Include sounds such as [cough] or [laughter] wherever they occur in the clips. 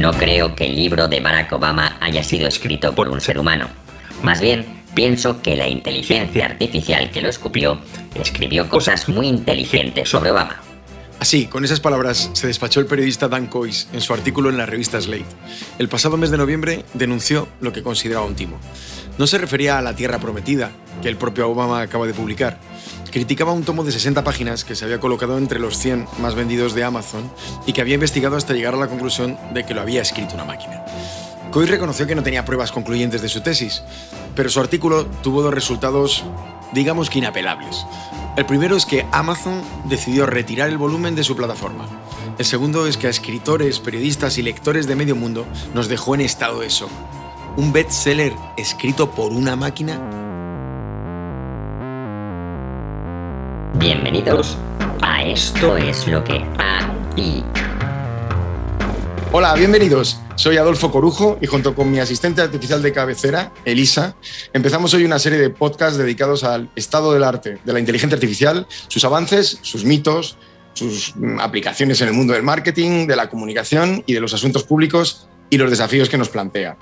No creo que el libro de Barack Obama haya sido escrito por un ser humano. Más bien, pienso que la inteligencia artificial que lo escupió escribió cosas muy inteligentes sobre Obama. Así, con esas palabras, se despachó el periodista Dan Coyce en su artículo en la revista Slate. El pasado mes de noviembre denunció lo que consideraba un timo. No se refería a la Tierra Prometida, que el propio Obama acaba de publicar. Criticaba un tomo de 60 páginas que se había colocado entre los 100 más vendidos de Amazon y que había investigado hasta llegar a la conclusión de que lo había escrito una máquina. Coyce reconoció que no tenía pruebas concluyentes de su tesis, pero su artículo tuvo dos resultados, digamos que inapelables. El primero es que Amazon decidió retirar el volumen de su plataforma. El segundo es que a escritores, periodistas y lectores de medio mundo nos dejó en estado de shock. ¿Un bestseller escrito por una máquina? Bienvenidos a Esto es lo que hay. Hola, bienvenidos. Soy Adolfo Corujo y junto con mi asistente artificial de cabecera, Elisa, empezamos hoy una serie de podcasts dedicados al estado del arte, de la inteligencia artificial, sus avances, sus mitos, sus mm, aplicaciones en el mundo del marketing, de la comunicación y de los asuntos públicos y los desafíos que nos plantea.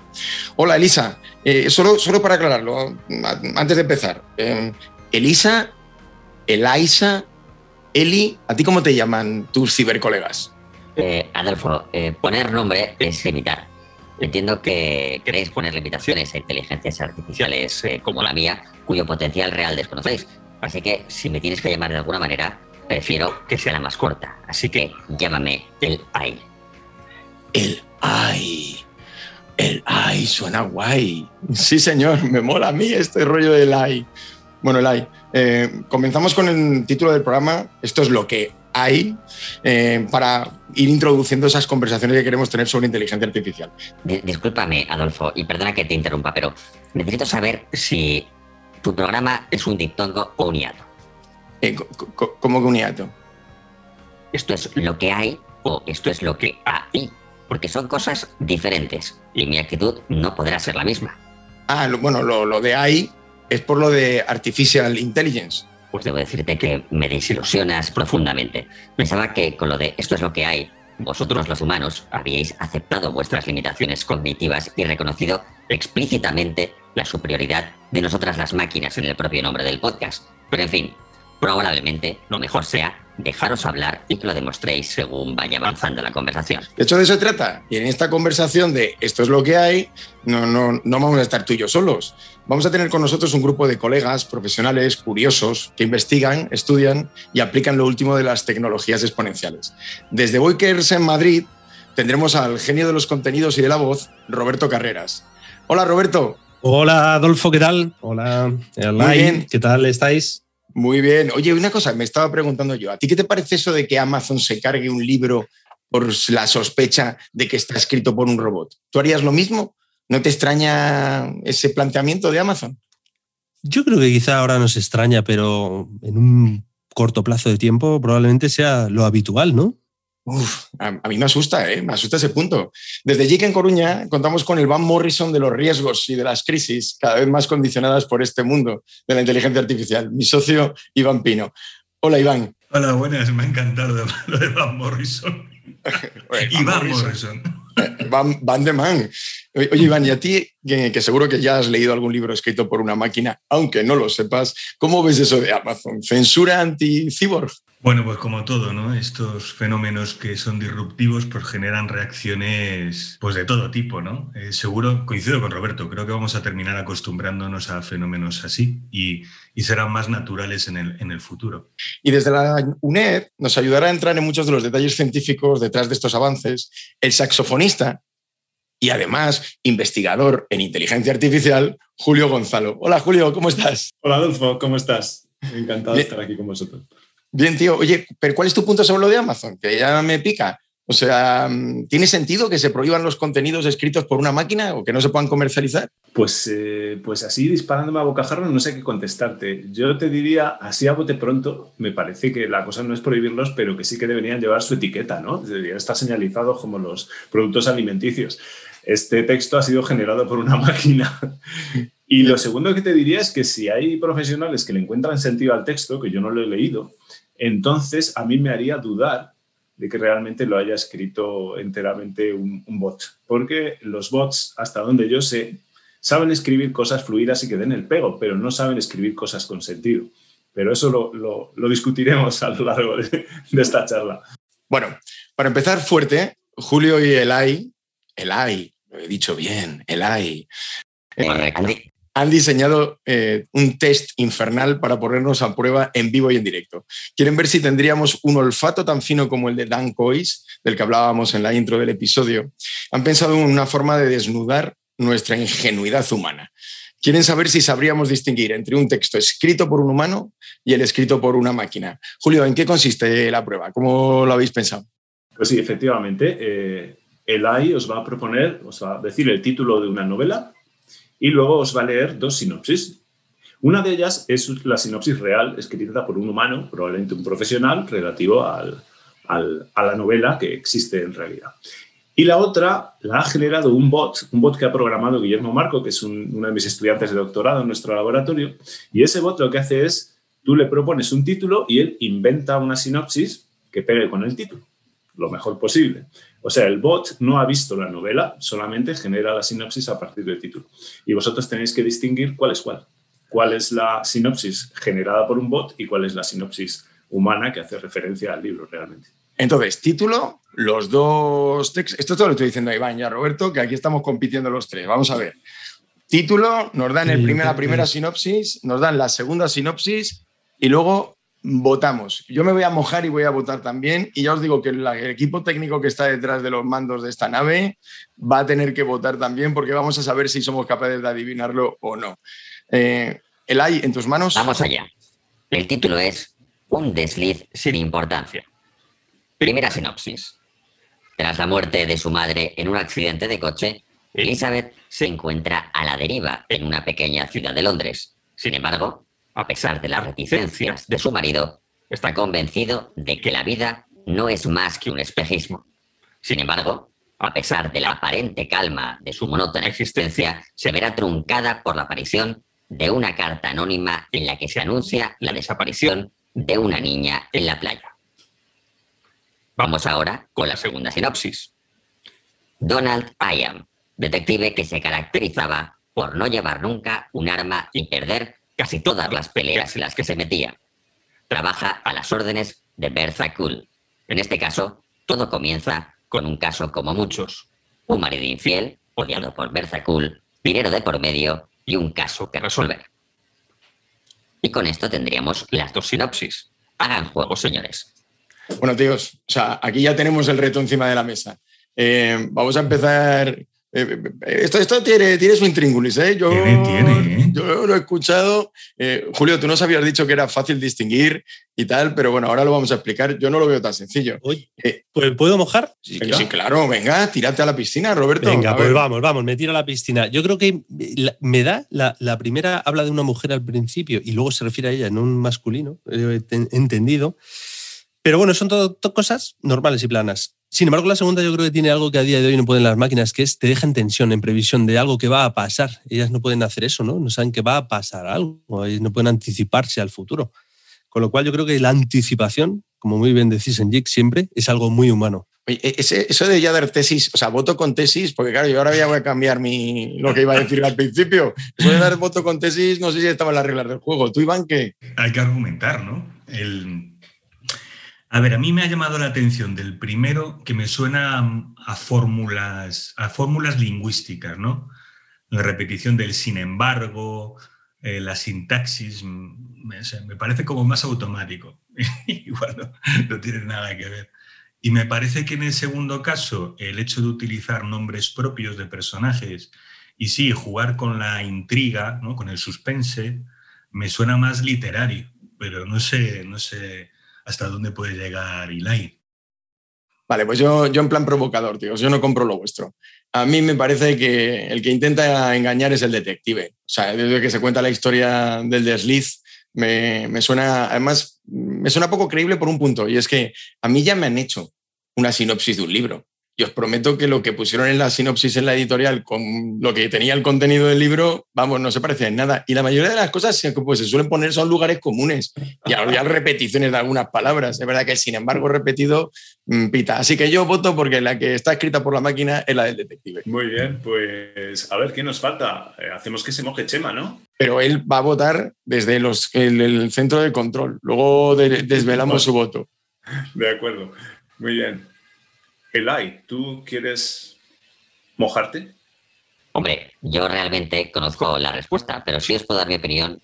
Hola, Elisa. Eh, solo, solo para aclararlo, antes de empezar, eh, Elisa, Elisa, Eli, ¿a ti cómo te llaman tus cibercolegas? Eh, Adolfo, eh, poner nombre es limitar. Entiendo que queréis poner limitaciones a inteligencias artificiales eh, como la mía, cuyo potencial real desconocéis. Así que si me tienes que llamar de alguna manera, prefiero que sea la más corta. Así que llámame el AI. El AI. El AI suena guay. Sí, señor, me mola a mí este rollo del AI. Bueno, el AI. comenzamos con el título del programa. Esto es lo que hay eh, para ir introduciendo esas conversaciones que queremos tener sobre inteligencia artificial. Discúlpame, Adolfo, y perdona que te interrumpa, pero necesito saber si tu programa es un diptongo o un hiato. Eh, ¿Cómo que un hiato? Esto es lo que hay o esto es lo que hay, porque son cosas diferentes y mi actitud no podrá ser la misma. Ah, bueno, lo, lo de hay es por lo de artificial intelligence pues debo decirte que me desilusionas profundamente. Pensaba que con lo de esto es lo que hay, vosotros los humanos habíais aceptado vuestras limitaciones cognitivas y reconocido explícitamente la superioridad de nosotras las máquinas en el propio nombre del podcast. Pero en fin, probablemente lo mejor sea dejaros hablar y que lo demostréis según vaya avanzando la conversación. De hecho, de eso se trata. Y en esta conversación de esto es lo que hay, no, no, no vamos a estar tú y yo solos. Vamos a tener con nosotros un grupo de colegas, profesionales, curiosos, que investigan, estudian y aplican lo último de las tecnologías exponenciales. Desde Boikers en Madrid tendremos al genio de los contenidos y de la voz, Roberto Carreras. Hola, Roberto. Hola, Adolfo, ¿qué tal? Hola, Muy ¿qué tal estáis? Muy bien. Oye, una cosa, me estaba preguntando yo, ¿a ti qué te parece eso de que Amazon se cargue un libro por la sospecha de que está escrito por un robot? ¿Tú harías lo mismo? ¿No te extraña ese planteamiento de Amazon? Yo creo que quizá ahora nos extraña, pero en un corto plazo de tiempo probablemente sea lo habitual, ¿no? Uf, a, mí me asusta, ¿eh? me asusta ese punto. Desde JIC en Coruña contamos con el Van Morrison de los riesgos y de las crisis, cada vez más condicionadas por este mundo de la inteligencia artificial, mi socio Iván Pino. Hola, Iván. Hola, buenas, me ha encantado [laughs] lo de Van Morrison. [laughs] Iván Morrison. Van, Van de Man. Oye, Iván, y a ti, que, seguro que ya has leído algún libro escrito por una máquina, aunque no lo sepas, ¿cómo ves eso de Amazon? ¿Censura anti-cyborg? Bueno, pues como todo, ¿no? Estos fenómenos que son disruptivos pues generan reacciones pues de todo tipo, ¿no? Eh, seguro, coincido con Roberto, creo que vamos a terminar acostumbrándonos a fenómenos así y, serán más naturales en el, en el futuro. Y desde la UNED nos ayudará a entrar en muchos de los detalles científicos detrás de estos avances el saxofonista y además investigador en inteligencia artificial, Julio Gonzalo. Hola Julio, ¿cómo estás? Hola Adolfo, ¿cómo estás? Encantado de estar aquí con vosotros. Bien, tío. Oye, pero ¿cuál es tu punto sobre lo de Amazon? Que ya me pica. O sea, ¿tiene sentido que se prohíban los contenidos escritos por una máquina o que no se puedan comercializar? Pues, eh, pues así, disparándome a bocajarro, no sé qué contestarte. Yo te diría, así a bote pronto, me parece que la cosa no es prohibirlos, pero que sí que deberían llevar su etiqueta, ¿no? Deberían estar señalizados como los productos alimenticios. Este texto ha sido generado por una [laughs] máquina. Y lo segundo que te diría es que si hay profesionales que le encuentran sentido al texto, que yo no lo he leído, entonces a mí me haría dudar de que realmente lo haya escrito enteramente un, bot. Porque los bots, hasta donde yo sé, saben escribir cosas fluidas y que den el pego, pero no saben escribir cosas con sentido. Pero eso lo, discutiremos a lo largo de, esta charla. Bueno, para empezar fuerte, Julio y Elai, Elai, lo he dicho bien, Elai, eh, han diseñado eh, un test infernal para ponernos a prueba en vivo y en directo. Quieren ver si tendríamos un olfato tan fino como el de Dan Cois, del que hablábamos en la intro del episodio. Han pensado en una forma de desnudar nuestra ingenuidad humana. Quieren saber si sabríamos distinguir entre un texto escrito por un humano y el escrito por una máquina. Julio, ¿en qué consiste la prueba? ¿Cómo lo habéis pensado? Pues sí, efectivamente. Eh, el AI os va a proponer, os va a decir el título de una novela y luego os va a leer dos sinopsis. Una de ellas es la sinopsis real escrita por un humano, probablemente un profesional, relativo a la novela que existe en realidad. Y la otra la ha generado un bot, un bot que ha programado Guillermo Marco, que es uno de mis estudiantes de doctorado en nuestro laboratorio. Y ese bot lo que hace es, tú le propones un título y él inventa una sinopsis que pegue con el título, lo mejor posible. O sea, el bot no ha visto la novela, solamente genera la sinopsis a partir del título. Y vosotros tenéis que distinguir cuál es cuál. Cuál es la sinopsis generada por un bot y cuál es la sinopsis humana que hace referencia al libro realmente. Entonces, título, los dos textos. Esto todo lo estoy diciendo a Iván y a Roberto, que aquí estamos compitiendo los tres. Vamos a ver. Título, nos dan el la primera sinopsis, nos dan la segunda sinopsis y luego votamos. Yo me voy a mojar y voy a votar también. Y ya os digo que el equipo técnico que está detrás de los mandos de esta nave va a tener que votar también porque vamos a saber si somos capaces de adivinarlo o no. Eh, el hay en tus manos. Vamos allá. El título es Un desliz sin importancia. Primera sinopsis. Tras la muerte de su madre en un accidente de coche, Elizabeth se encuentra a la deriva en una pequeña ciudad de Londres. Sin embargo, a pesar de las reticencias de su marido, está convencido de que la vida no es más que un espejismo. Sin embargo, a pesar de la aparente calma de su monótona existencia, se verá truncada por la aparición de una carta anónima en la que se anuncia la desaparición de una niña en la playa. Vamos ahora con la segunda sinopsis. Donald Iam, detective que se caracterizaba por no llevar nunca un arma y perder casi todas las peleas en las que se metía. Trabaja a las órdenes de Bertha Kuhl. En este caso, todo comienza con un caso como muchos. Un marido infiel, odiado por Bertha Kuhl, dinero de por medio y un caso que resolver. Y con esto tendríamos las dos sinopsis. Hagan juego, señores. Bueno, tíos, o sea, aquí ya tenemos el reto encima de la mesa. Eh, vamos a empezar eh, esto, esto tiene, tiene, su intríngulis, ¿eh? Yo, tiene, ¿eh? yo lo he escuchado. Eh, Julio, tú nos habías dicho que era fácil distinguir y tal, pero bueno, ahora lo vamos a explicar. Yo no lo veo tan sencillo. Oye, ¿Puedo mojar? Sí, claro, venga, tírate a la piscina, Roberto. Venga, pues vamos, vamos, me tiro a la piscina. Yo creo que me da, la, la, primera habla de una mujer al principio y luego se refiere a ella en un masculino, he entendido. Pero bueno, son todo cosas normales y planas. Sin embargo, la segunda yo creo que tiene algo que a día de hoy no pueden las máquinas, que es te deja en tensión, en previsión de algo que va a pasar. Ellas no pueden hacer eso, ¿no? No saben que va a pasar algo, ellas no pueden anticiparse al futuro. Con lo cual yo creo que la anticipación, como muy bien decís en JIC siempre, es algo muy humano. Oye, e-, eso de ya dar tesis, o sea, voto con tesis, porque claro, yo ahora ya voy a cambiar mi, lo que iba a decir al principio. Voy a dar voto con tesis, no sé si estaba en las reglas del juego. ¿Tú, Iván, qué? Hay que argumentar, ¿no? El, a ver, a mí me ha llamado la atención del primero que me suena a fórmulas, a fórmulas lingüísticas, ¿no? La repetición del sin embargo, eh, la sintaxis, me, parece como más automático. [laughs] Igual no, no tiene nada que ver. Y me parece que en el segundo caso, el hecho de utilizar nombres propios de personajes y sí, jugar con la intriga, ¿no? con el suspense, me suena más literario, pero no sé, no sé hasta dónde puede llegar Eli. Vale, pues yo, yo en plan provocador, tío, yo no compro lo vuestro. A mí me parece que el que intenta engañar es el detective. O sea, desde que se cuenta la historia del desliz, me, me, suena, además, me suena poco creíble por un punto, y es que a mí ya me han hecho una sinopsis de un libro. Y os prometo que lo que pusieron en la sinopsis en la editorial con lo que tenía el contenido del libro, vamos, no se parecía en nada. Y la mayoría de las cosas pues, se suelen poner son lugares comunes y había repeticiones de algunas palabras. Es verdad que, sin embargo, repetido mm, pita. Así que yo voto porque la que está escrita por la máquina es la del detective. Muy bien, pues a ver, ¿qué nos falta? Eh, hacemos que se moje Chema, ¿no? Pero él va a votar desde los, el, centro de control. Luego desvelamos su voto. De acuerdo. Muy bien. Elai, ¿tú quieres mojarte? Hombre, yo realmente conozco la respuesta, pero sí os puedo dar mi opinión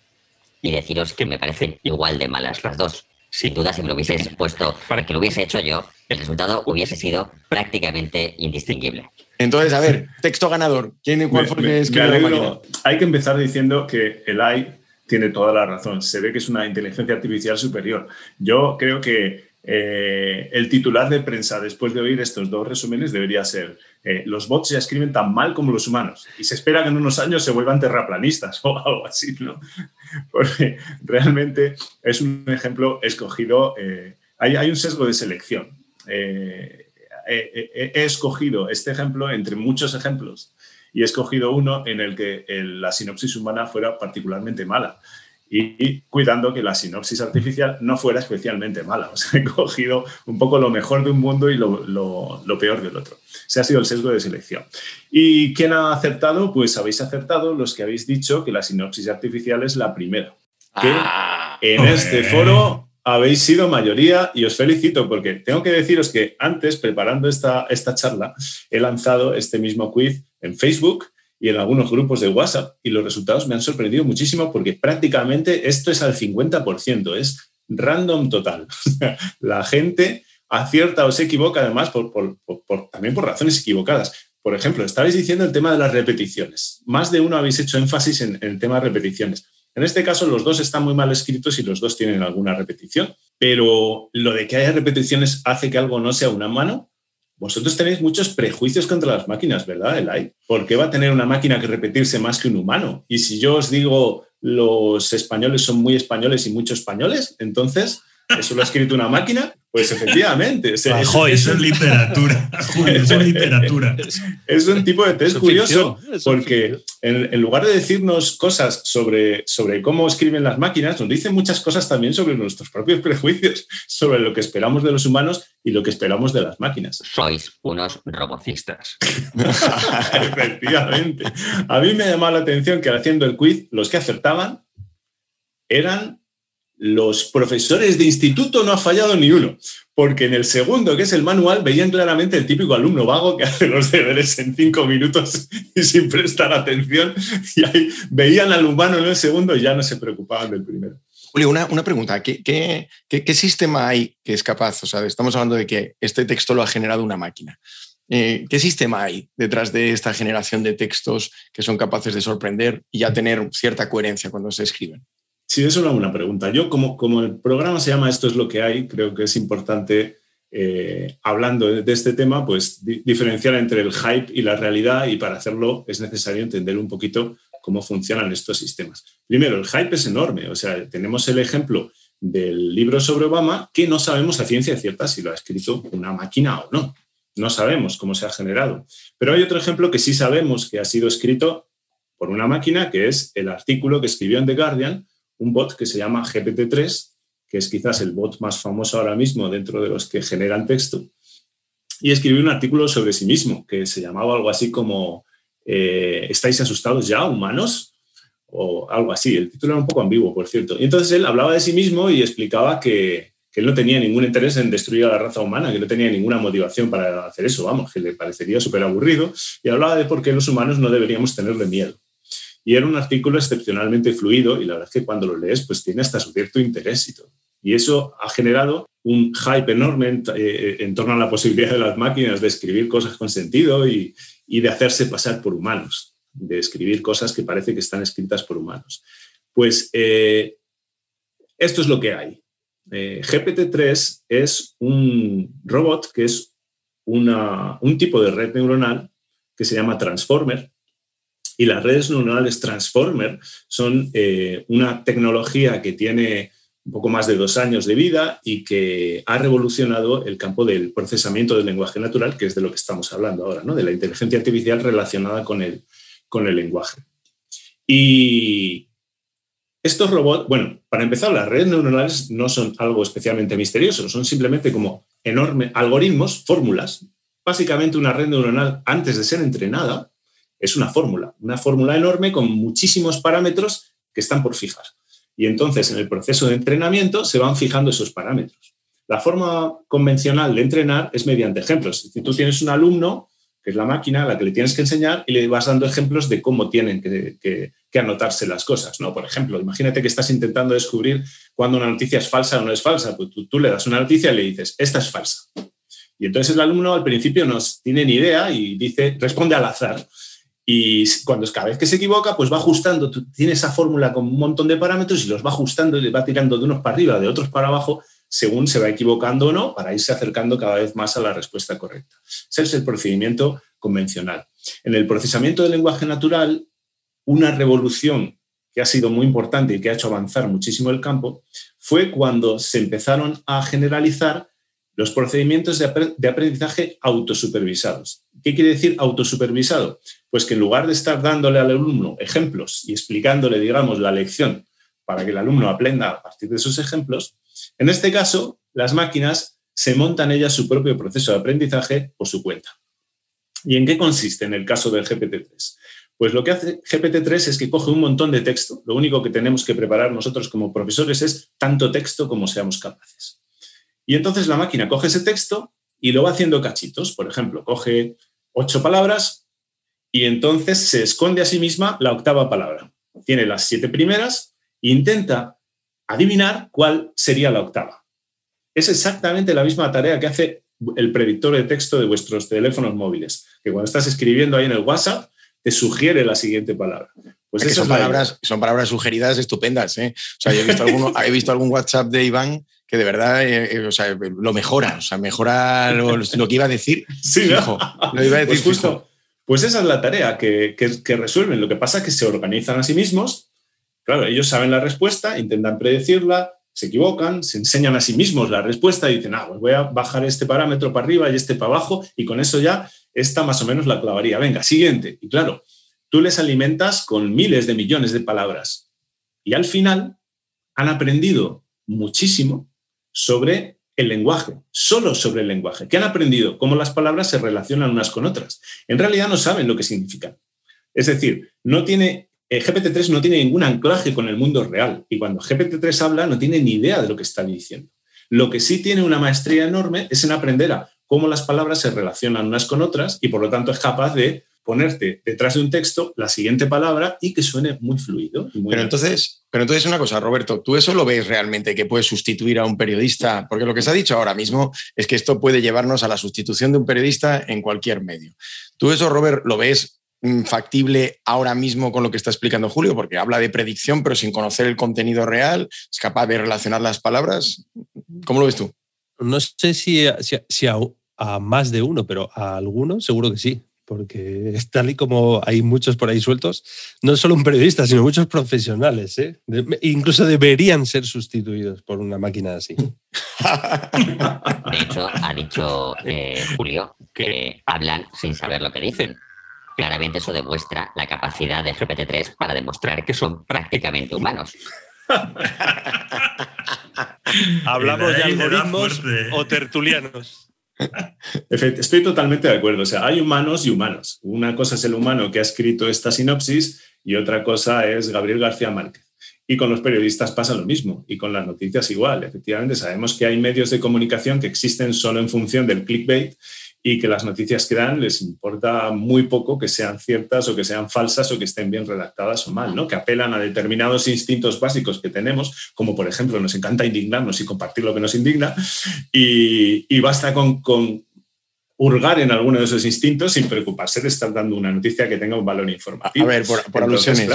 y deciros que me parecen igual de malas las dos. Sin duda, si me lo hubieses puesto para que lo hubiese hecho yo, el resultado hubiese sido prácticamente indistinguible. Entonces, a ver, texto ganador. ¿Quién y cuál fue que escribió Hay que empezar diciendo que el AI tiene toda la razón. Se ve que es una inteligencia artificial superior. Yo creo que eh, el titular de prensa después de oír estos dos resúmenes debería ser eh, los bots ya escriben tan mal como los humanos y se espera que en unos años se vuelvan terraplanistas [laughs] o algo así, ¿no? Porque realmente es un ejemplo escogido, eh, hay, hay, un sesgo de selección. he escogido este ejemplo entre muchos ejemplos y he escogido uno en el que la sinopsis humana fuera particularmente mala y cuidando que la sinopsis artificial no fuera especialmente mala. [laughs] O sea, he cogido un poco lo mejor de un mundo y lo, peor del otro. Ese ha sido el sesgo de selección. ¿Y quién ha acertado? Pues habéis acertado los que habéis dicho que la sinopsis artificial es la primera. Que ah, en este foro habéis sido mayoría y os felicito porque tengo que deciros que antes, preparando esta, esta charla, he lanzado este mismo quiz en Facebook y en algunos grupos de WhatsApp y los resultados me han sorprendido muchísimo porque prácticamente esto es al 50%, es random total. [laughs] La gente acierta o se equivoca además por, también por razones equivocadas. Por ejemplo, estabais diciendo el tema de las repeticiones. Más de uno habéis hecho énfasis en, en el tema de repeticiones. En este caso, los dos están muy mal escritos y los dos tienen alguna repetición, pero lo de que haya repeticiones hace que algo no sea una mano vosotros tenéis muchos prejuicios contra las máquinas, ¿verdad, Elai? ¿Por qué va a tener una máquina que repetirse más que un humano? Y si yo os digo los españoles son muy españoles y muchos españoles, entonces ¿Eso lo ha escrito una máquina? Pues efectivamente. eso, es literatura. [laughs] es [laughs] literatura. Es un tipo de test curioso porque en, lugar de decirnos cosas sobre, sobre cómo escriben las máquinas, nos dice muchas cosas también sobre nuestros propios [laughs] prejuicios, sobre lo que esperamos de los humanos y lo que esperamos de las máquinas. Sois unos robocistas. Efectivamente. A mí me ha llamado la atención que haciendo el quiz, los que acertaban eran los profesores de instituto no ha fallado ni uno, porque en el segundo, que es el manual, veían claramente el típico alumno vago que [laughs] hace los deberes en cinco minutos y sin prestar atención, y ahí veían al humano en el segundo y ya no se preocupaban del primero. Julio, una, pregunta, ¿Qué, qué, sistema hay que es capaz? O sea, estamos hablando de que este texto lo ha generado una máquina. Eh, ¿Qué sistema hay detrás de esta generación de textos que son capaces de sorprender y ya tener cierta coherencia cuando se escriben? Sí, es una buena pregunta. Yo, como, como el programa se llama Esto es lo que hay, creo que es importante, eh, hablando de, este tema, pues diferenciar entre el hype y la realidad y para hacerlo es necesario entender un poquito cómo funcionan estos sistemas. Primero, el hype es enorme. O sea, tenemos el ejemplo del libro sobre Obama que no sabemos a ciencia cierta si lo ha escrito una máquina o no. No sabemos cómo se ha generado. Pero hay otro ejemplo que sí sabemos que ha sido escrito por una máquina, que es el artículo que escribió en The Guardian un bot que se llama GPT-3, que es quizás el bot más famoso ahora mismo dentro de los que generan texto, y escribió un artículo sobre sí mismo, que se llamaba algo así como eh, ¿Estáis asustados ya, humanos? o algo así. El título era un poco ambiguo, por cierto. Y entonces él hablaba de sí mismo y explicaba que, que él no tenía ningún interés en destruir a la raza humana, que no tenía ninguna motivación para hacer eso, vamos, que le parecería súper aburrido, y hablaba de por qué los humanos no deberíamos tenerle miedo. Y era un artículo excepcionalmente fluido y la verdad es que cuando lo lees pues tiene hasta su cierto interés y todo. Y eso ha generado un hype enorme en, eh, torno a la posibilidad de las máquinas de escribir cosas con sentido y, de hacerse pasar por humanos, de escribir cosas que parece que están escritas por humanos. Pues eh, esto es lo que hay. Eh, GPT-3 es un robot que es una, un tipo de red neuronal que se llama Transformer y las redes neuronales Transformer son eh, una tecnología que tiene un poco más de dos años de vida y que ha revolucionado el campo del procesamiento del lenguaje natural, que es de lo que estamos hablando ahora, ¿no? de la inteligencia artificial relacionada con el, con el lenguaje. Y estos robots, bueno, para empezar, las redes neuronales no son algo especialmente misterioso, son simplemente como enormes algoritmos, fórmulas. Básicamente una red neuronal, antes de ser entrenada, es una fórmula, una fórmula enorme con muchísimos parámetros que están por fijar. Y entonces en el proceso de entrenamiento se van fijando esos parámetros. La forma convencional de entrenar es mediante ejemplos. Si tú tienes un alumno, que es la máquina a la que le tienes que enseñar, y le vas dando ejemplos de cómo tienen que, anotarse las cosas. ¿no? Por ejemplo, imagínate que estás intentando descubrir cuándo una noticia es falsa o no es falsa. Pues tú, tú le das una noticia y le dices, esta es falsa. Y entonces el alumno al principio no tiene ni idea y dice, responde al azar. Y cuando cada vez que se equivoca, pues va ajustando, tiene esa fórmula con un montón de parámetros y los va ajustando y le va tirando de unos para arriba, de otros para abajo, según se va equivocando o no, para irse acercando cada vez más a la respuesta correcta. Ese es el procedimiento convencional. En el procesamiento del lenguaje natural, una revolución que ha sido muy importante y que ha hecho avanzar muchísimo el campo, fue cuando se empezaron a generalizar los procedimientos de aprendizaje autosupervisados. ¿Qué quiere decir autosupervisado? Pues que en lugar de estar dándole al alumno ejemplos y explicándole, digamos, la lección para que el alumno aprenda a partir de esos ejemplos, en este caso, las máquinas se montan ellas su propio proceso de aprendizaje por su cuenta. ¿Y en qué consiste en el caso del GPT-3? Pues lo que hace GPT-3 es que coge un montón de texto. Lo único que tenemos que preparar nosotros como profesores es tanto texto como seamos capaces. Y entonces la máquina coge ese texto y lo va haciendo cachitos. Por ejemplo, coge ocho palabras y entonces se esconde a sí misma la octava palabra. Tiene las siete primeras e intenta adivinar cuál sería la octava. Es exactamente la misma tarea que hace el predictor de texto de vuestros teléfonos móviles, que cuando estás escribiendo ahí en el WhatsApp, te sugiere la siguiente palabra. Pues esas son, palabras, son palabras sugeridas estupendas. ¿eh? O sea, yo he visto, he visto algún WhatsApp de Iván que de verdad eh, eh, lo mejora, o sea, mejora lo, que iba a decir. [laughs] Sí, lo iba a decir pues justo. Pues esa es la tarea que, que, resuelven. Lo que pasa es que se organizan a sí mismos. Claro, ellos saben la respuesta, intentan predecirla, se equivocan, se enseñan a sí mismos la respuesta y dicen, ah, pues voy a bajar este parámetro para arriba y este para abajo y con eso ya esta más o menos la clavaría. Venga, siguiente. Y claro, tú les alimentas con miles de millones de palabras y al final han aprendido muchísimo sobre el lenguaje, solo sobre el lenguaje. ¿Qué han aprendido? Cómo las palabras se relacionan unas con otras. En realidad no saben lo que significan. Es decir, no tiene, eh, GPT-3 no tiene ningún anclaje con el mundo real y cuando GPT-3 habla no tiene ni idea de lo que está diciendo. Lo que sí tiene una maestría enorme es en aprender a cómo las palabras se relacionan unas con otras y por lo tanto es capaz de ponerte detrás de un texto la siguiente palabra y que suene muy fluido. pero, entonces, pero entonces una cosa, Roberto, ¿tú eso lo ves realmente que puede sustituir a un periodista? Porque lo que se ha dicho ahora mismo es que esto puede llevarnos a la sustitución de un periodista en cualquier medio. ¿Tú eso, Robert, lo ves mm, factible ahora mismo con lo que está explicando Julio? Porque habla de predicción, pero sin conocer el contenido real, es capaz de relacionar las palabras. ¿Cómo lo ves tú? No sé si, si, a más de uno, pero a alguno seguro que sí porque tal y como hay muchos por ahí sueltos, no solo un periodista, sino muchos profesionales, ¿eh? incluso deberían ser sustituidos por una máquina así. [laughs] De hecho, ha dicho eh, Julio que hablan sin saber lo que dicen. Claramente eso demuestra la capacidad de GPT-3 para demostrar que son prácticamente humanos. [laughs] Hablamos de algoritmos o tertulianos. Estoy totalmente de acuerdo. O sea, hay humanos y humanos. Una cosa es el humano que ha escrito esta sinopsis y otra cosa es Gabriel García Márquez. Y con los periodistas pasa lo mismo y con las noticias igual. Efectivamente, sabemos que hay medios de comunicación que existen solo en función del clickbait y que las noticias que dan les importa muy poco que sean ciertas o que sean falsas o que estén bien redactadas o mal, ¿no? que apelan a determinados instintos básicos que tenemos, como por ejemplo nos encanta indignarnos y compartir lo que nos indigna, y, basta con, con hurgar en alguno de esos instintos sin preocuparse de estar dando una noticia que tenga un valor informativo. A ver, por, alusiones,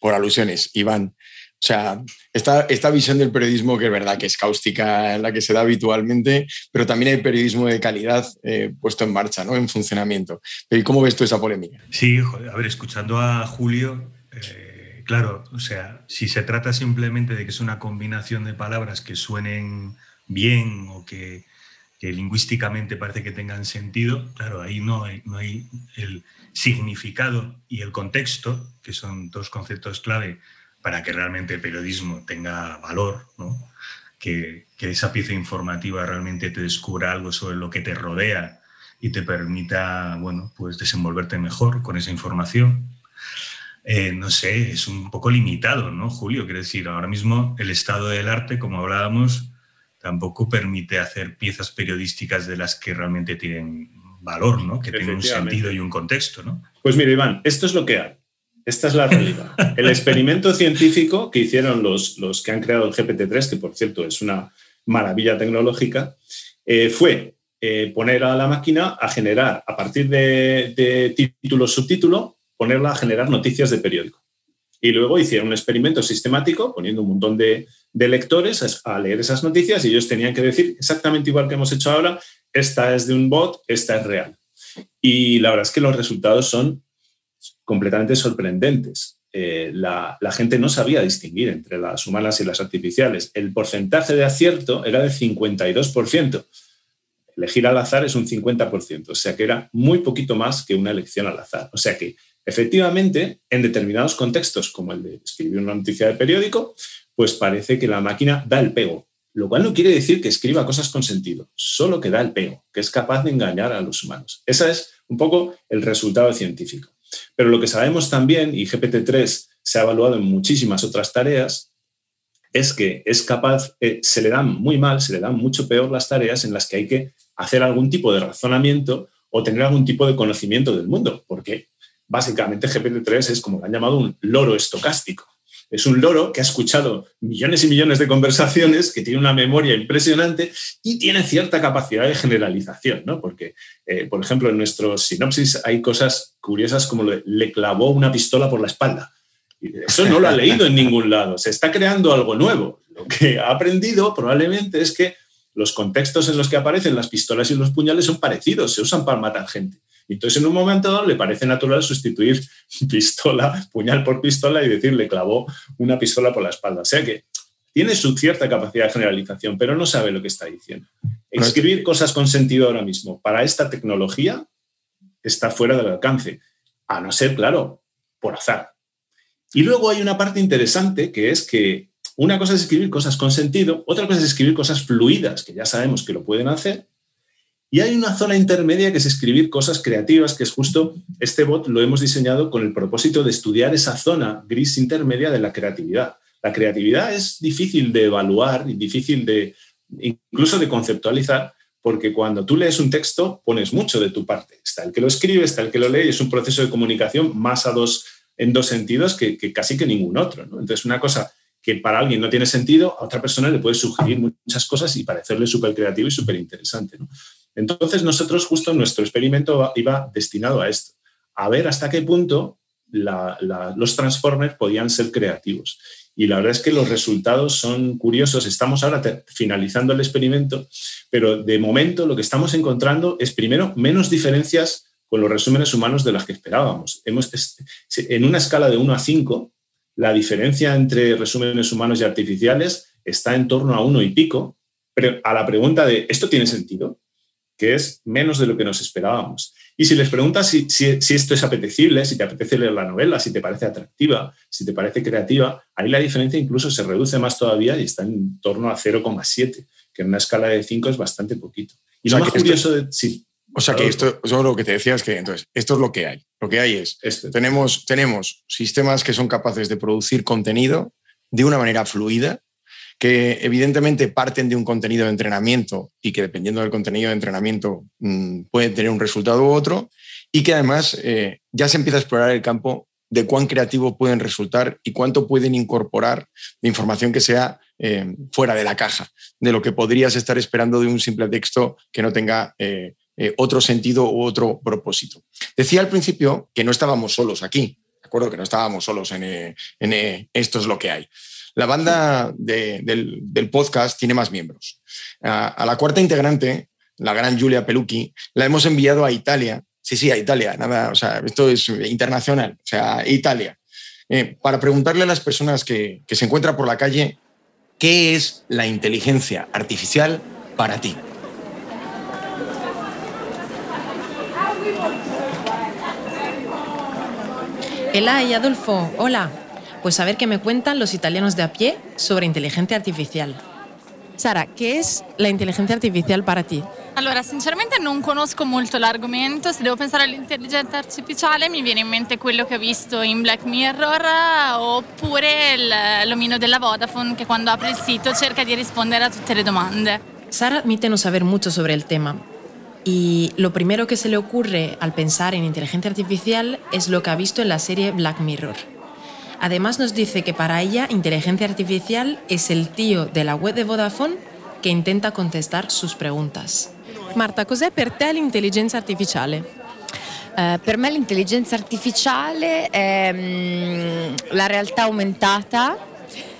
por alusiones, Iván, o sea, esta, esta visión del periodismo que es verdad que es cáustica, la que se da habitualmente, pero también hay periodismo de calidad eh, puesto en marcha, ¿no? en funcionamiento. ¿Y cómo ves tú esa polémica? Sí, a ver, escuchando a Julio, eh, claro, o sea, si se trata simplemente de que es una combinación de palabras que suenen bien o que, lingüísticamente parece que tengan sentido, claro, ahí no hay, no hay el significado y el contexto, que son dos conceptos clave para que realmente el periodismo tenga valor, ¿no? que, que esa pieza informativa realmente te descubra algo sobre lo que te rodea y te permita, bueno, pues desenvolverte mejor con esa información. Eh, no sé, es un poco limitado, ¿no, Julio? Quiero decir, ahora mismo el estado del arte, como hablábamos, tampoco permite hacer piezas periodísticas de las que realmente tienen valor, ¿no? Que tienen un sentido y un contexto, ¿no? Pues mira, Iván, esto es lo que hay. Esta es la realidad. El experimento científico que hicieron los, los que han creado el GPT-3, que por cierto es una maravilla tecnológica, eh, fue eh, poner a la máquina a generar, a partir de, título, subtítulo, ponerla a generar noticias de periódico. Y luego hicieron un experimento sistemático poniendo un montón de, lectores a, leer esas noticias y ellos tenían que decir exactamente igual que hemos hecho ahora, esta es de un bot, esta es real. Y la verdad es que los resultados son completamente sorprendentes. Eh, la, la, gente no sabía distinguir entre las humanas y las artificiales. El porcentaje de acierto era del 52% elegir al azar es un 50%, o sea que era muy poquito más que una elección al azar. O sea que efectivamente, en determinados contextos, como el de escribir una noticia de periódico, pues parece que la máquina da el pego, lo cual no quiere decir que escriba cosas con sentido, solo que da el pego, que es capaz de engañar a los humanos. Ese es un poco el resultado científico. Pero lo que sabemos también, y GPT-3 se ha evaluado en muchísimas otras tareas, es que es capaz, eh, se le dan muy mal, se le dan mucho peor las tareas en las que hay que hacer algún tipo de razonamiento o tener algún tipo de conocimiento del mundo, porque básicamente GPT-3 es como lo han llamado un loro estocástico. Es un loro que ha escuchado millones y millones de conversaciones, que tiene una memoria impresionante y tiene cierta capacidad de generalización, ¿no? Porque, eh, por ejemplo, en nuestro sinopsis hay cosas curiosas como le clavó una pistola por la espalda. Eso no lo ha leído en ningún lado. Se está creando algo nuevo. Lo que ha aprendido probablemente es que los contextos en los que aparecen las pistolas y los puñales son parecidos, se usan para matar gente. Entonces, en un momento dado, le parece natural sustituir [laughs] pistola, puñal por pistola y decirle clavó una pistola por la espalda. O sea que tiene su cierta capacidad de generalización, pero no sabe lo que está diciendo. Escribir cosas con sentido ahora mismo para esta tecnología está fuera del alcance, a no ser, claro, por azar. Y luego hay una parte interesante que es que una cosa es escribir cosas con sentido, otra cosa es escribir cosas fluidas, que ya sabemos que lo pueden hacer. Y hay una zona intermedia que es escribir cosas creativas, que es justo este bot lo hemos diseñado con el propósito de estudiar esa zona gris intermedia de la creatividad. La creatividad es difícil de evaluar y difícil de incluso de conceptualizar, porque cuando tú lees un texto pones mucho de tu parte. Está el que lo escribe, está el que lo lee, es un proceso de comunicación más a dos, en dos sentidos que, casi que ningún otro. Entonces, una cosa que para alguien no tiene sentido, a otra persona le puede sugerir muchas cosas y parecerle súper creativo y súper interesante. Entonces, nosotros justo nuestro experimento iba destinado a esto, a ver hasta qué punto los Transformers podían ser creativos. Y la verdad es que los resultados son curiosos. Estamos ahora finalizando el experimento, pero de momento lo que estamos encontrando es, primero, menos diferencias con los resúmenes humanos de las que esperábamos. En una escala de 1 a 5, la diferencia entre resúmenes humanos y artificiales está en torno a uno y pico, pero a la pregunta de ¿esto tiene sentido? Que es menos de lo que nos esperábamos. Y si les preguntas si, esto es apetecible, si te apetece leer la novela, si te parece atractiva, si te parece creativa, ahí la diferencia incluso se reduce más todavía y está en torno a 0,7, que en una escala de 5 es bastante poquito. Y lo más curioso de... Sí, o sea que esto, yo lo que te decía es que entonces, esto es lo que hay. Lo que hay es, este. tenemos, tenemos sistemas que son capaces de producir contenido de una manera fluida, que evidentemente parten de un contenido de entrenamiento y que dependiendo del contenido de entrenamiento mm, pueden tener un resultado u otro, y que además eh, ya se empieza a explorar el campo de cuán creativo pueden resultar y cuánto pueden incorporar de información que sea eh, fuera de la caja, de lo que podrías estar esperando de un simple texto que no tenga eh, eh, otro sentido u otro propósito. Decía al principio que no estábamos solos aquí, de acuerdo que no estábamos solos en, eh, eh, esto es lo que hay. La banda del, podcast tiene más miembros. A, la cuarta integrante, la gran Julia Pelucchi, la hemos enviado a Italia. Sí, sí, a Italia, nada, o sea, esto es internacional, o sea, Italia eh, para preguntarle a las personas que, se encuentran por la calle, ¿qué es la inteligencia artificial para ti? Ela y Adolfo, hola. Pues a ver qué me cuentan los italianos de a pie sobre inteligencia artificial. Sara, ¿qué es la inteligencia artificial para ti? Allora, sinceramente non conosco molto l'argomento, se devo pensare all'intelligenza artificiale mi viene in mente quello che ho visto in Black Mirror oppure l'omino della Vodafone che quando apre il sito cerca di rispondere a tutte le domande. Sara admite no saber mucho sobre el tema, y lo primero que se le ocurre al pensar en inteligencia artificial es lo que ha visto en la serie Black Mirror. Además nos dice que para ella inteligencia artificial es el tío de la web de Vodafone que intenta contestar sus preguntas. Marta, cos'è per te l'intelligenza artificiale? Uh, per me l'intelligenza artificiale è um, la realtà aumentata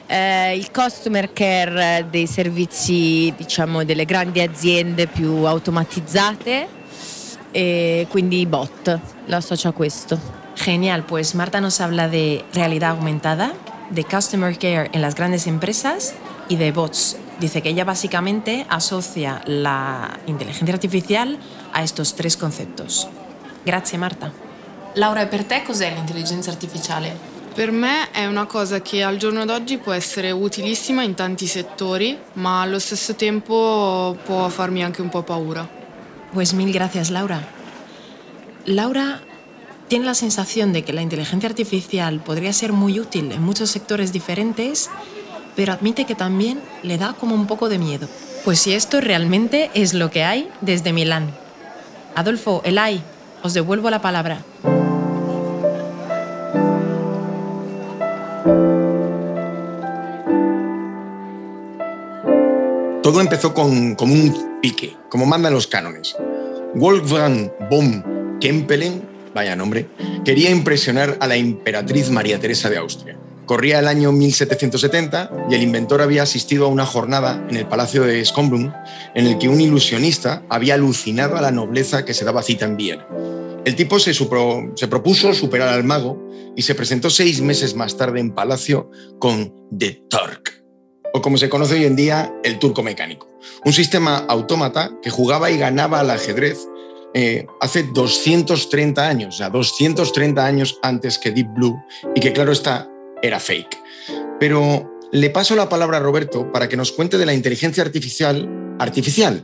eh, il customer care dei servizi diciamo, delle grandi aziende più automatizzate e quindi bot, lo associo a questo. Genial, pues Marta nos habla de realidad aumentada, de customer care en las grandes empresas y de bots. Dice que ella básicamente asocia la inteligencia artificial a estos tres conceptos. Grazie Marta. Laura, per te cos'è l'intelligenza artificiale? Per me è una cosa che al giorno d'oggi può essere utilissima in tanti settori, ma allo stesso tempo può farmi anche un po' paura. Pues mil gracias, Laura. Laura tiene la sensación de que la inteligencia artificial podría ser muy útil en muchos sectores diferentes, pero admite que también le da como un poco de miedo. Pues si esto realmente es lo que hay desde Milán. Adolfo, Elay, os devuelvo la palabra. Todo empezó con, como un pique, como mandan los cánones. Wolfgang von Kempelen, vaya nombre, quería impresionar a la emperatriz María Teresa de Austria. Corría el año 1770 y el inventor había asistido a una jornada en el Palacio de Schönbrunn en el que un ilusionista había alucinado a la nobleza que se daba cita en Viena. El tipo se, se propuso superar al mago y se presentó seis meses más tarde en Palacio con The Turk, o como se conoce hoy en día, el turco mecánico. Un sistema autómata que jugaba y ganaba al ajedrez eh, hace 230 años, o sea, 230 años antes que Deep Blue, y que claro está, era fake. Pero le paso la palabra a Roberto para que nos cuente de la inteligencia artificial, artificial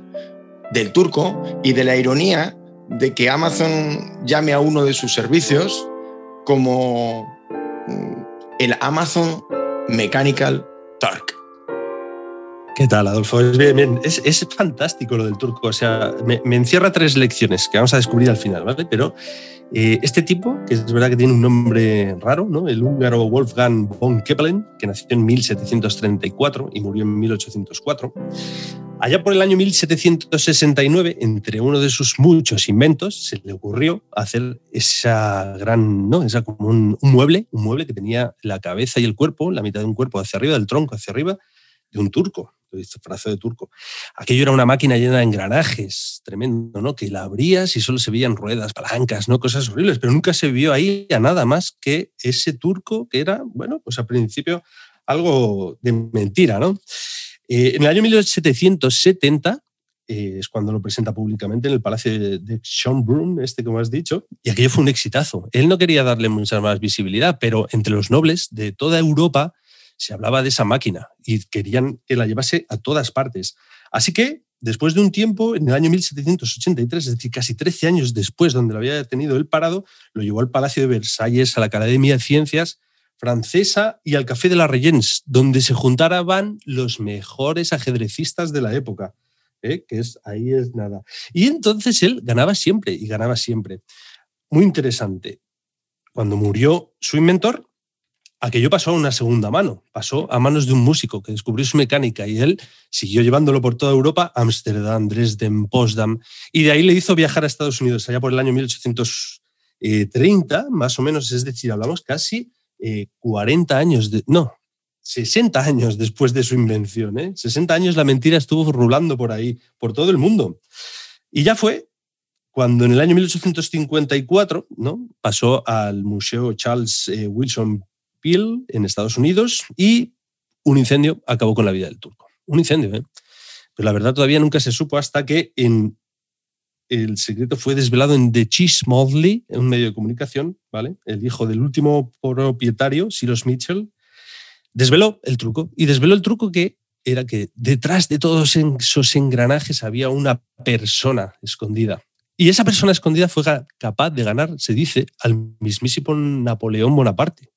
del turco y de la ironía de que Amazon llame a uno de sus servicios como mm, el Amazon Mechanical. ¿Qué tal, Adolfo? Es, bien, bien. Es, es, fantástico lo del turco. O sea, me, me, encierra tres lecciones que vamos a descubrir al final, ¿vale? Pero eh, este tipo, que es verdad que tiene un nombre raro, ¿no? El húngaro Wolfgang von Kepelen, que nació en 1734 y murió en 1804. Allá por el año 1769, entre uno de sus muchos inventos, se le ocurrió hacer esa gran, ¿no? Esa como un, un mueble, un mueble que tenía la cabeza y el cuerpo, la mitad de un cuerpo hacia arriba, del tronco hacia arriba, de un turco disfrazado de turco. Aquello era una máquina llena de engranajes, tremendo, ¿no? Que la abrías y solo se veían ruedas, palancas, ¿no? Cosas horribles, pero nunca se vio ahí a nada más que ese turco que era, bueno, pues al principio algo de mentira, ¿no? Eh, en el año 1770 eh, es cuando lo presenta públicamente en el Palacio de, de Schönbrunn, este como has dicho, y aquello fue un exitazo. Él no quería darle mucha más visibilidad, pero entre los nobles de toda Europa se hablaba de esa máquina y querían que la llevase a todas partes. Así que, después de un tiempo, en el año 1783, es decir, casi 13 años después, donde lo había tenido el parado, lo llevó al Palacio de Versalles, a la Academia de Ciencias francesa y al Café de la Regence, donde se juntaban los mejores ajedrecistas de la época. ¿eh? que es ahí es nada. Y entonces él ganaba siempre y ganaba siempre. Muy interesante. Cuando murió su inventor, aquello pasó a una segunda mano, pasó a manos de un músico que descubrió su mecánica y él siguió llevándolo por toda Europa, Ámsterdam, Dresden, Potsdam, y de ahí le hizo viajar a Estados Unidos allá por el año 1830, más o menos, es decir, hablamos casi 40 eh, años, de, no, 60 años después de su invención, ¿eh? 60 años la mentira estuvo rulando por ahí, por todo el mundo. Y ya fue cuando en el año 1854 ¿no? pasó al Museo Charles eh, Wilson En Estados Unidos, y un incendio acabó con la vida del turco. Un incendio, ¿eh? Pero la verdad todavía nunca se supo hasta que en el secreto fue desvelado en The Cheese Motley, un medio de comunicación, ¿vale? El hijo del último propietario, Cyrus Mitchell, desveló el truco. Y desveló el truco que era que detrás de todos esos engranajes había una persona escondida. Y esa persona escondida fue capaz de ganar, se dice, al mismísimo Napoleón Bonaparte.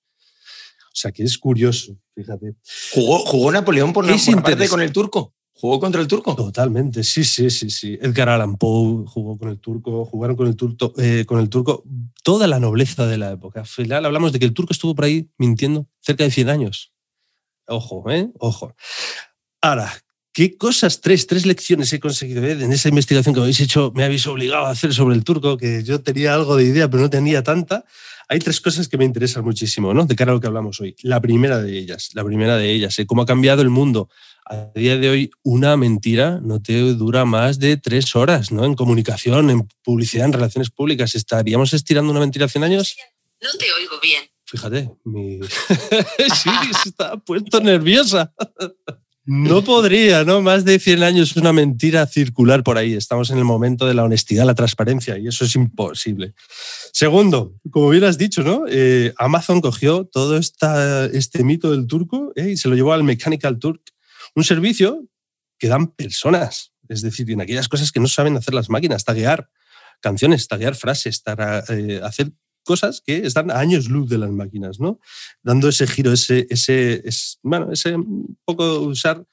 O sea que es curioso, fíjate. ¿Jugó, jugó Napoleón por Bonaparte con el turco? ¿Jugó contra el turco? Totalmente, sí, sí, sí, sí. Edgar Allan Poe jugó con el turco, jugaron con el, turco, eh, con el turco toda la nobleza de la época. Al final hablamos de que el turco estuvo por ahí mintiendo cerca de 100 años. Ojo, ¿eh? Ojo. Ahora, ¿qué cosas, tres, tres lecciones he conseguido ¿eh? en esa investigación que me habéis hecho, me habéis obligado a hacer sobre el turco, que yo tenía algo de idea, pero no tenía tanta? Hay tres cosas que me interesan muchísimo, ¿no? De cara a lo que hablamos hoy. La primera de ellas, la primera de ellas, ¿eh? cómo ha cambiado el mundo a día de hoy una mentira no te dura más de tres horas, ¿no? En comunicación, en publicidad, en relaciones públicas. ¿Estaríamos estirando una mentira 100 años? No te oigo bien. Fíjate, mi [laughs] sí, está puesto nerviosa. No podría, ¿no? Más de 100 años una mentira circular por ahí. Estamos en el momento de la honestidad, la transparencia, y eso es imposible. Segundo, como bien has dicho, ¿no? Eh, Amazon cogió todo este mito del turco ¿eh? y se lo llevó al Mechanical Turk un servicio que dan personas, es decir, en aquellas cosas que no saben hacer las máquinas, taguear canciones, taguear frases, eh, hacer cosas que están a años luz de las máquinas, ¿no? Dando ese giro, ese, ese, bueno, ese poco usar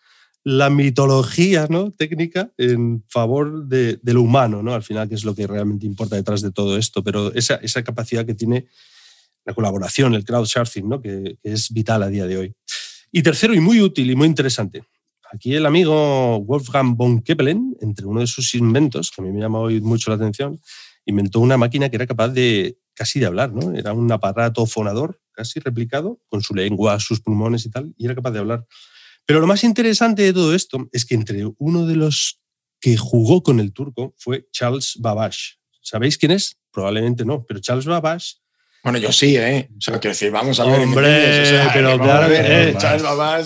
la mitología ¿no? técnica en favor de, lo humano, ¿no? Al final, que es lo que realmente importa detrás de todo esto, pero esa, esa capacidad que tiene la colaboración, el crowdsourcing, ¿no? que, es vital a día de hoy. Y tercero, y muy útil y muy interesante, Aquí el amigo Wolfgang von Kepelen, entre uno de sus inventos, que a mí me llama hoy mucho la atención, inventó una máquina que era capaz de casi de hablar, ¿no? Era un aparato fonador casi replicado, con su lengua, sus pulmones y tal, y era capaz de hablar. Pero lo más interesante de todo esto es que entre uno de los que jugó con el turco fue Charles Babbage. ¿Sabéis quién es? Probablemente no, pero Charles Babbage bueno, yo sí, ¿eh? O sea, quiero decir, vamos a ver. Hombre, pero claro, eh,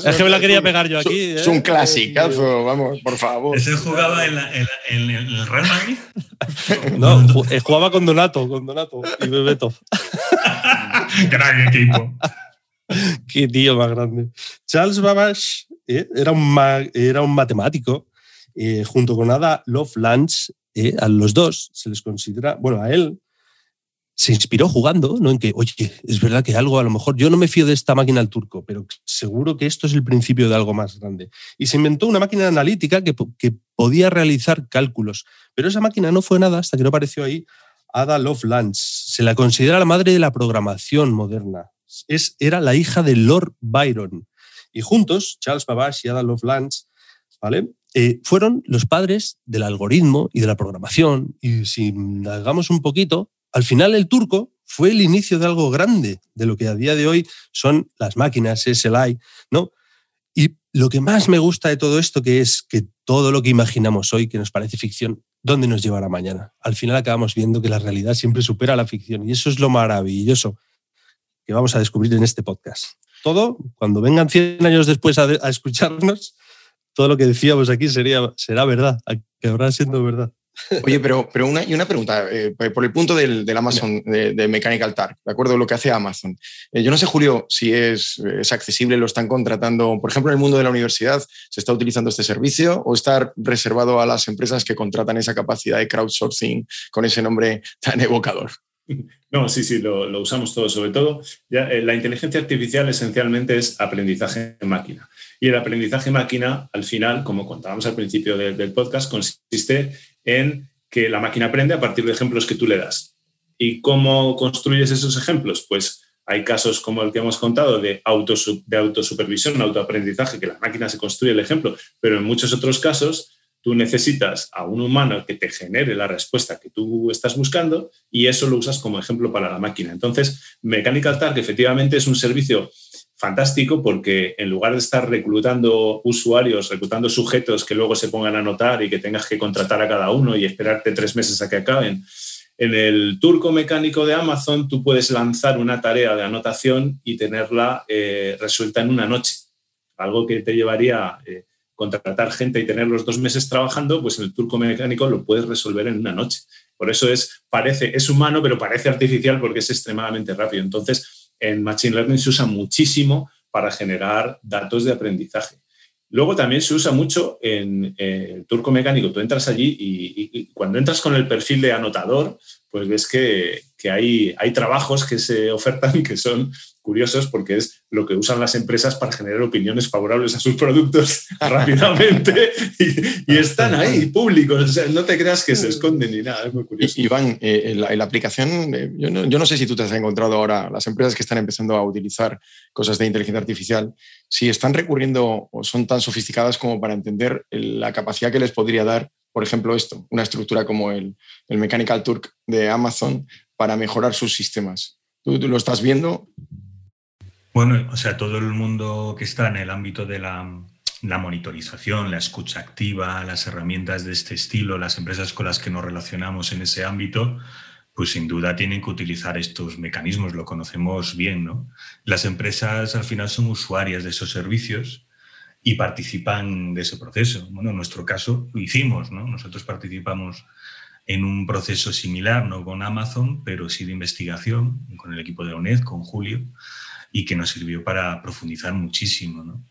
es que me la quería pegar yo aquí. Es, un ¿eh? clasicazo, vamos, por favor. ¿Ese jugaba en, el Real Madrid? [laughs] no, eh, jugaba con Donato, con Donato y Bebeto. [laughs] Gran equipo. Qué tío más grande. Charles Babbage era, un era un matemático junto con Ada Lovelace. a los dos se les considera, bueno, a él se inspiró jugando, ¿no? En que, oye, es verdad que algo, a lo mejor, yo no me fío de esta máquina al turco, pero seguro que esto es el principio de algo más grande. Y se inventó una máquina analítica que, que podía realizar cálculos, pero esa máquina no fue nada hasta que no apareció ahí Ada Lovelace. Se la considera la madre de la programación moderna. Es, era la hija de Lord Byron. Y juntos, Charles Babbage y Ada Lovelace, ¿vale? Eh, fueron los padres del algoritmo y de la programación. Y si hagamos un poquito, al final el turco fue el inicio de algo grande, de lo que a día de hoy son las máquinas, es el AI, ¿no? Y lo que más me gusta de todo esto que es que todo lo que imaginamos hoy, que nos parece ficción, ¿dónde nos llevará mañana? Al final acabamos viendo que la realidad siempre supera la ficción y eso es lo maravilloso que vamos a descubrir en este podcast. Todo, cuando vengan 100 años después a, escucharnos, todo lo que decíamos aquí sería, será verdad, acabará siendo verdad. Oye, pero, pero una, y una pregunta, eh, por el punto del, del Amazon, de, Mechanical Turk, ¿de acuerdo? Lo que hace Amazon. Eh, yo no sé, Julio, si es, es, accesible, lo están contratando, por ejemplo, en el mundo de la universidad, ¿se está utilizando este servicio o está reservado a las empresas que contratan esa capacidad de crowdsourcing con ese nombre tan evocador? No, sí, sí, lo, lo usamos todo. Sobre todo, ya, eh, la inteligencia artificial esencialmente es aprendizaje en máquina. Y el aprendizaje máquina, al final, como contábamos al principio del podcast, consiste en que la máquina aprende a partir de ejemplos que tú le das. ¿Y cómo construyes esos ejemplos? Pues hay casos como el que hemos contado de, de autosupervisión, autoaprendizaje, que la máquina se construye el ejemplo, pero en muchos otros casos tú necesitas a un humano que te genere la respuesta que tú estás buscando y eso lo usas como ejemplo para la máquina. Entonces, Mechanical Turk efectivamente es un servicio fantástico porque en lugar de estar reclutando usuarios, reclutando sujetos que luego se pongan a notar y que tengas que contratar a cada uno y esperarte tres meses a que acaben, En el turco mecánico de Amazon tú puedes lanzar una tarea de anotación y tenerla eh, resuelta en una noche. Algo que te llevaría eh, contratar gente y tener los dos meses trabajando, pues en el turco mecánico lo puedes resolver en una noche. Por eso es, parece, es humano, pero parece artificial porque es extremadamente rápido. Entonces, en Machine Learning se usa muchísimo para generar datos de aprendizaje. Luego también se usa mucho en el turco mecánico. Tú entras allí y, cuando entras con el perfil de anotador, pues ves que, hay, hay, trabajos que se ofertan [laughs] que son curiosos porque es lo que usan las empresas para generar opiniones favorables a sus productos [laughs] rápidamente y, están ahí públicos. no te creas que se esconden ni nada, es muy curioso. Iván, eh, la, aplicación, eh, yo, no, yo, no, sé si tú te has encontrado ahora las empresas que están empezando a utilizar cosas de inteligencia artificial, si están recurriendo o son tan sofisticadas como para entender la capacidad que les podría dar por ejemplo, esto, una estructura como el, el, Mechanical Turk de Amazon para mejorar sus sistemas. ¿Tú, ¿Tú, lo estás viendo? Bueno, o sea, todo el mundo que está en el ámbito de la, monitorización, la escucha activa, las herramientas de este estilo, las empresas con las que nos relacionamos en ese ámbito, pues sin duda tienen que utilizar estos mecanismos, lo conocemos bien, ¿no? Las empresas al final son usuarias de esos servicios y participan de ese proceso. Bueno, en nuestro caso lo hicimos, ¿no? Nosotros participamos en un proceso similar, no con Amazon, pero sí de investigación, con el equipo de la UNED, con Julio, y que nos sirvió para profundizar muchísimo. ¿no?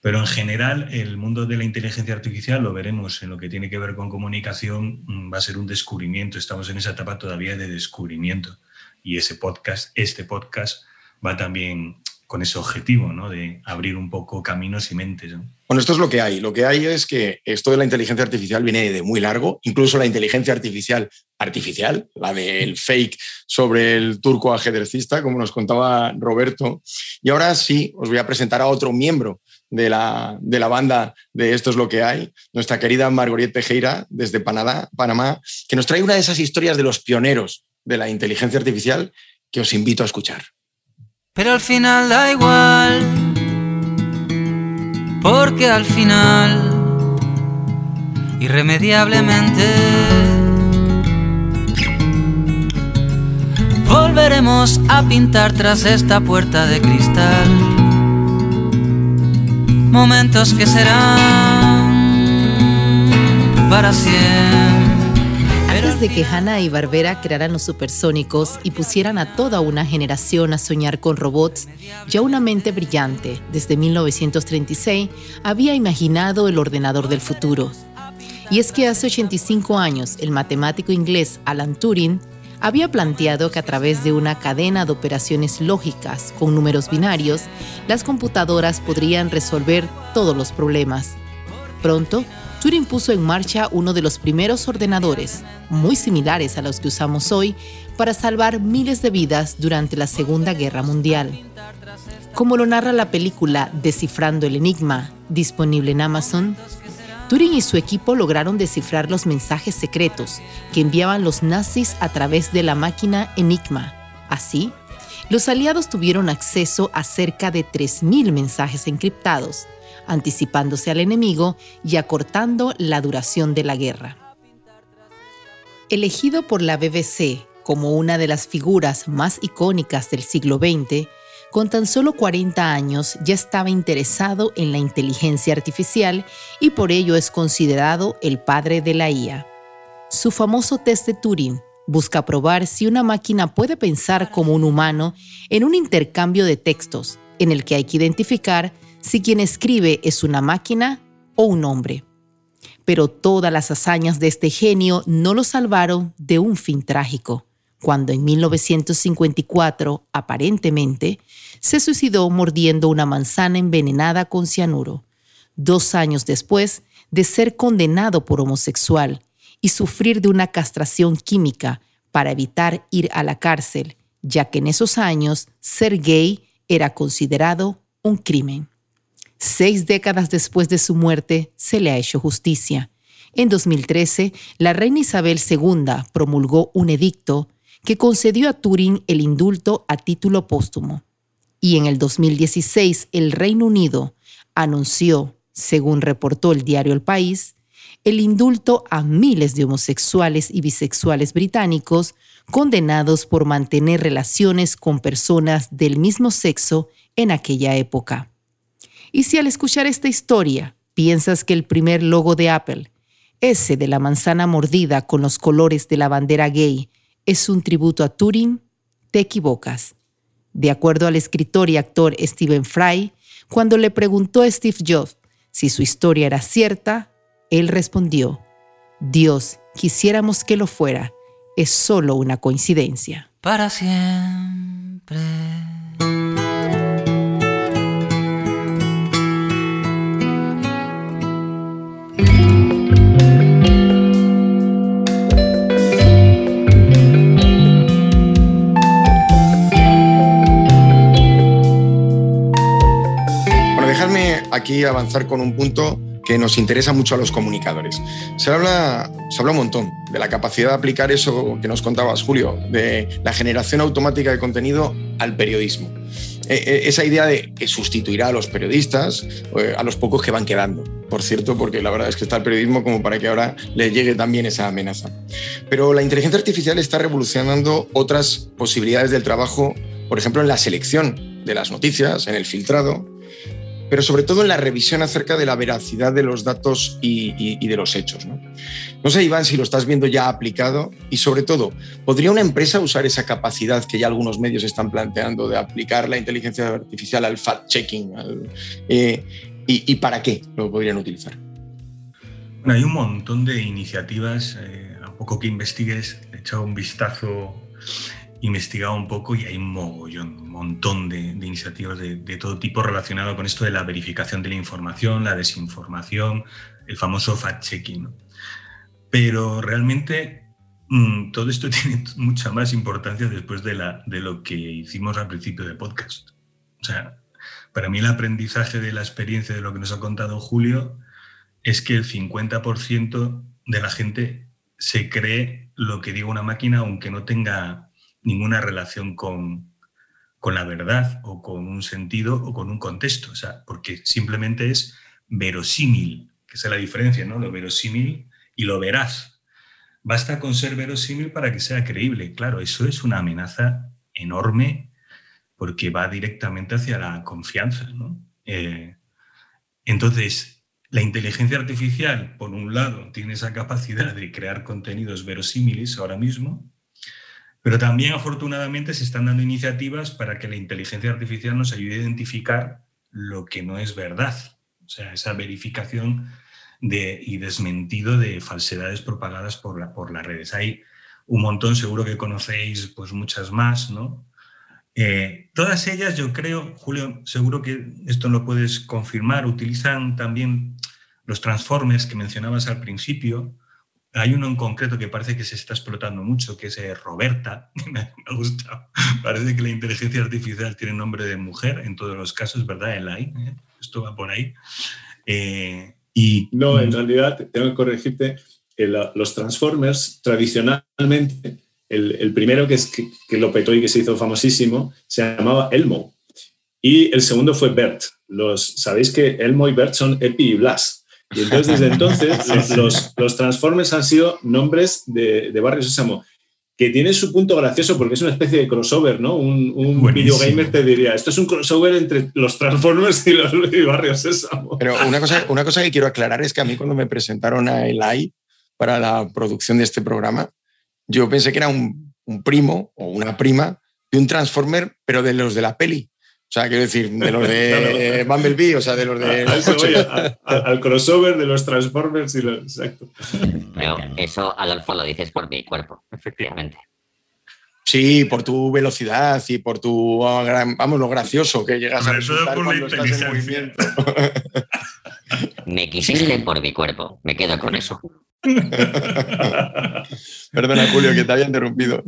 Pero en general, el mundo de la inteligencia artificial, lo veremos en lo que tiene que ver con comunicación, mm, va a ser un descubrimiento. Estamos en esa etapa todavía de descubrimiento. Y ese podcast, este podcast, va también con ese objetivo, ¿no? De abrir un poco caminos y mentes. Bueno, esto es lo que hay. Lo que hay es que esto de la inteligencia artificial viene de muy largo. Incluso la inteligencia artificial artificial, la del [laughs] fake sobre el turco ajedrecista, como nos contaba Roberto. Y ahora sí, os voy a presentar a otro miembro de la, de la banda de Esto es lo que hay, nuestra querida Margoriet Tejera, desde Panamá, que nos trae una de esas historias de los pioneros de la inteligencia artificial que os invito a escuchar. Pero al final da igual, porque al final, irremediablemente, volveremos a pintar tras esta puerta de cristal. Momentos que serán para siempre de que Hanna y Barbera crearan los supersónicos y pusieran a toda una generación a soñar con robots, ya una mente brillante, desde 1936, había imaginado el ordenador del futuro. Y es que hace 85 años, el matemático inglés Alan Turing había planteado que a través de una cadena de operaciones lógicas con números binarios, las computadoras podrían resolver todos los problemas. Pronto, Turing puso en marcha uno de los primeros ordenadores, muy similares a los que usamos hoy, para salvar miles de vidas durante la Segunda Guerra Mundial. Como lo narra la película Descifrando el Enigma, disponible en Amazon, Turing y su equipo lograron descifrar los mensajes secretos que enviaban los nazis a través de la máquina Enigma. Así, los aliados tuvieron acceso a cerca de 3.000 mensajes encriptados, anticipándose al enemigo y acortando la duración de la guerra. Elegido por la BBC como una de las figuras más icónicas del siglo XX, con tan solo 40 años ya estaba interesado en la inteligencia artificial y por ello es considerado el padre de la IA. Su famoso test de Turing busca probar si una máquina puede pensar como un humano en un intercambio de textos en el que hay que identificar si quien escribe es una máquina o un hombre. Pero todas las hazañas de este genio no lo salvaron de un fin trágico, cuando en 1954, aparentemente, se suicidó mordiendo una manzana envenenada con cianuro, dos años después de ser condenado por homosexual y sufrir de una castración química para evitar ir a la cárcel, ya que en esos años ser gay era considerado un crimen. Seis décadas después de su muerte, se le ha hecho justicia. En 2013, la reina Isabel II promulgó un edicto que concedió a Turing el indulto a título póstumo. Y en el 2016, el Reino Unido anunció, según reportó el diario El País, el indulto a miles de homosexuales y bisexuales británicos condenados por mantener relaciones con personas del mismo sexo en aquella época. Y si al escuchar esta historia piensas que el primer logo de Apple, ese de la manzana mordida con los colores de la bandera gay, es un tributo a Turing, te equivocas. De acuerdo al escritor y actor Stephen Fry, cuando le preguntó a Steve Jobs si su historia era cierta, él respondió, Dios, quisiéramos que lo fuera, es solo una coincidencia. Para siempre. Aquí avanzar con un punto que nos interesa mucho a los comunicadores. Se habla, se habla un montón de la capacidad de aplicar eso que nos contabas, Julio, de la generación automática de contenido al periodismo. E, e, esa idea de que sustituirá a los periodistas, eh, a los pocos que van quedando, por cierto, porque la verdad es que está el periodismo como para que ahora le llegue también esa amenaza. Pero la inteligencia artificial está revolucionando otras posibilidades del trabajo, por ejemplo, en la selección de las noticias, en el filtrado, pero sobre todo en la revisión acerca de la veracidad de los datos y, de los hechos. ¿no? no sé, Iván, si lo estás viendo ya aplicado y sobre todo, ¿podría una empresa usar esa capacidad que ya algunos medios están planteando de aplicar la inteligencia artificial al fact-checking? Eh, y, para qué lo podrían utilizar? Bueno, hay un montón de iniciativas. Eh, a poco que investigues, he echado un vistazo investigado un poco y hay un mogollón, un montón de, iniciativas de, todo tipo relacionado con esto de la verificación de la información, la desinformación, el famoso fact-checking. Pero realmente mm, todo esto [laughs] tiene mucha más importancia después de, la, de lo que hicimos al principio del podcast. O sea, para mí el aprendizaje de la experiencia de lo que nos ha contado Julio es que el 50% de la gente se cree lo que diga una máquina aunque no tenga ninguna relación con, con la verdad o con un sentido o con un contexto, o sea, porque simplemente es verosímil, que es la diferencia, ¿no? Lo verosímil y lo veraz. Basta con ser verosímil para que sea creíble. Claro, eso es una amenaza enorme porque va directamente hacia la confianza. Eh, entonces, la inteligencia artificial, por un lado, tiene esa capacidad de crear contenidos verosímiles ahora mismo, pero también, afortunadamente, se están dando iniciativas para que la inteligencia artificial nos ayude a identificar lo que no es verdad. O sea, esa verificación de, y desmentido de falsedades propagadas por, la, por las redes. Hay un montón, seguro que conocéis pues muchas más, ¿no? Eh, todas ellas, yo creo, Julio, seguro que esto lo puedes confirmar, utilizan también los transformers que mencionabas al principio, hay uno en concreto que parece que se está explotando mucho, que es eh, Roberta, [laughs] me, gusta. Parece que la inteligencia artificial tiene nombre de mujer en todos los casos, ¿verdad, Elai? ¿Eh? Esto va por ahí. Eh, y, no, en realidad, tengo que corregirte, los Transformers tradicionalmente, el, primero que, es, que, lo petó y que se hizo famosísimo, se llamaba Elmo. Y el segundo fue Bert. Los, Sabéis que Elmo y Bert son Epi y Blas. Y entonces, desde entonces, los, los, Transformers han sido nombres de, de Barrio Sésamo, que tiene su punto gracioso porque es una especie de crossover, ¿no? Un, un videogamer te diría, esto es un crossover entre los Transformers y los y Barrio Sésamo. Pero una cosa, una cosa que quiero aclarar es que a mí cuando me presentaron a Eli para la producción de este programa, yo pensé que era un, un primo o una prima de un Transformer, pero de los de la peli. O sea, quiero decir, de los [laughs] de Bumblebee, o sea, de los de... al crossover de los Transformers y los... Exacto. Pero eso, Adolfo, lo dices por mi cuerpo, efectivamente. Sí, por tu velocidad y por tu, vamos, lo gracioso que llegas a resultar cuando estás en movimiento. [laughs] Me quisiste por mi cuerpo, me quedo con eso. [laughs] Perdona, Julio, que te había interrumpido.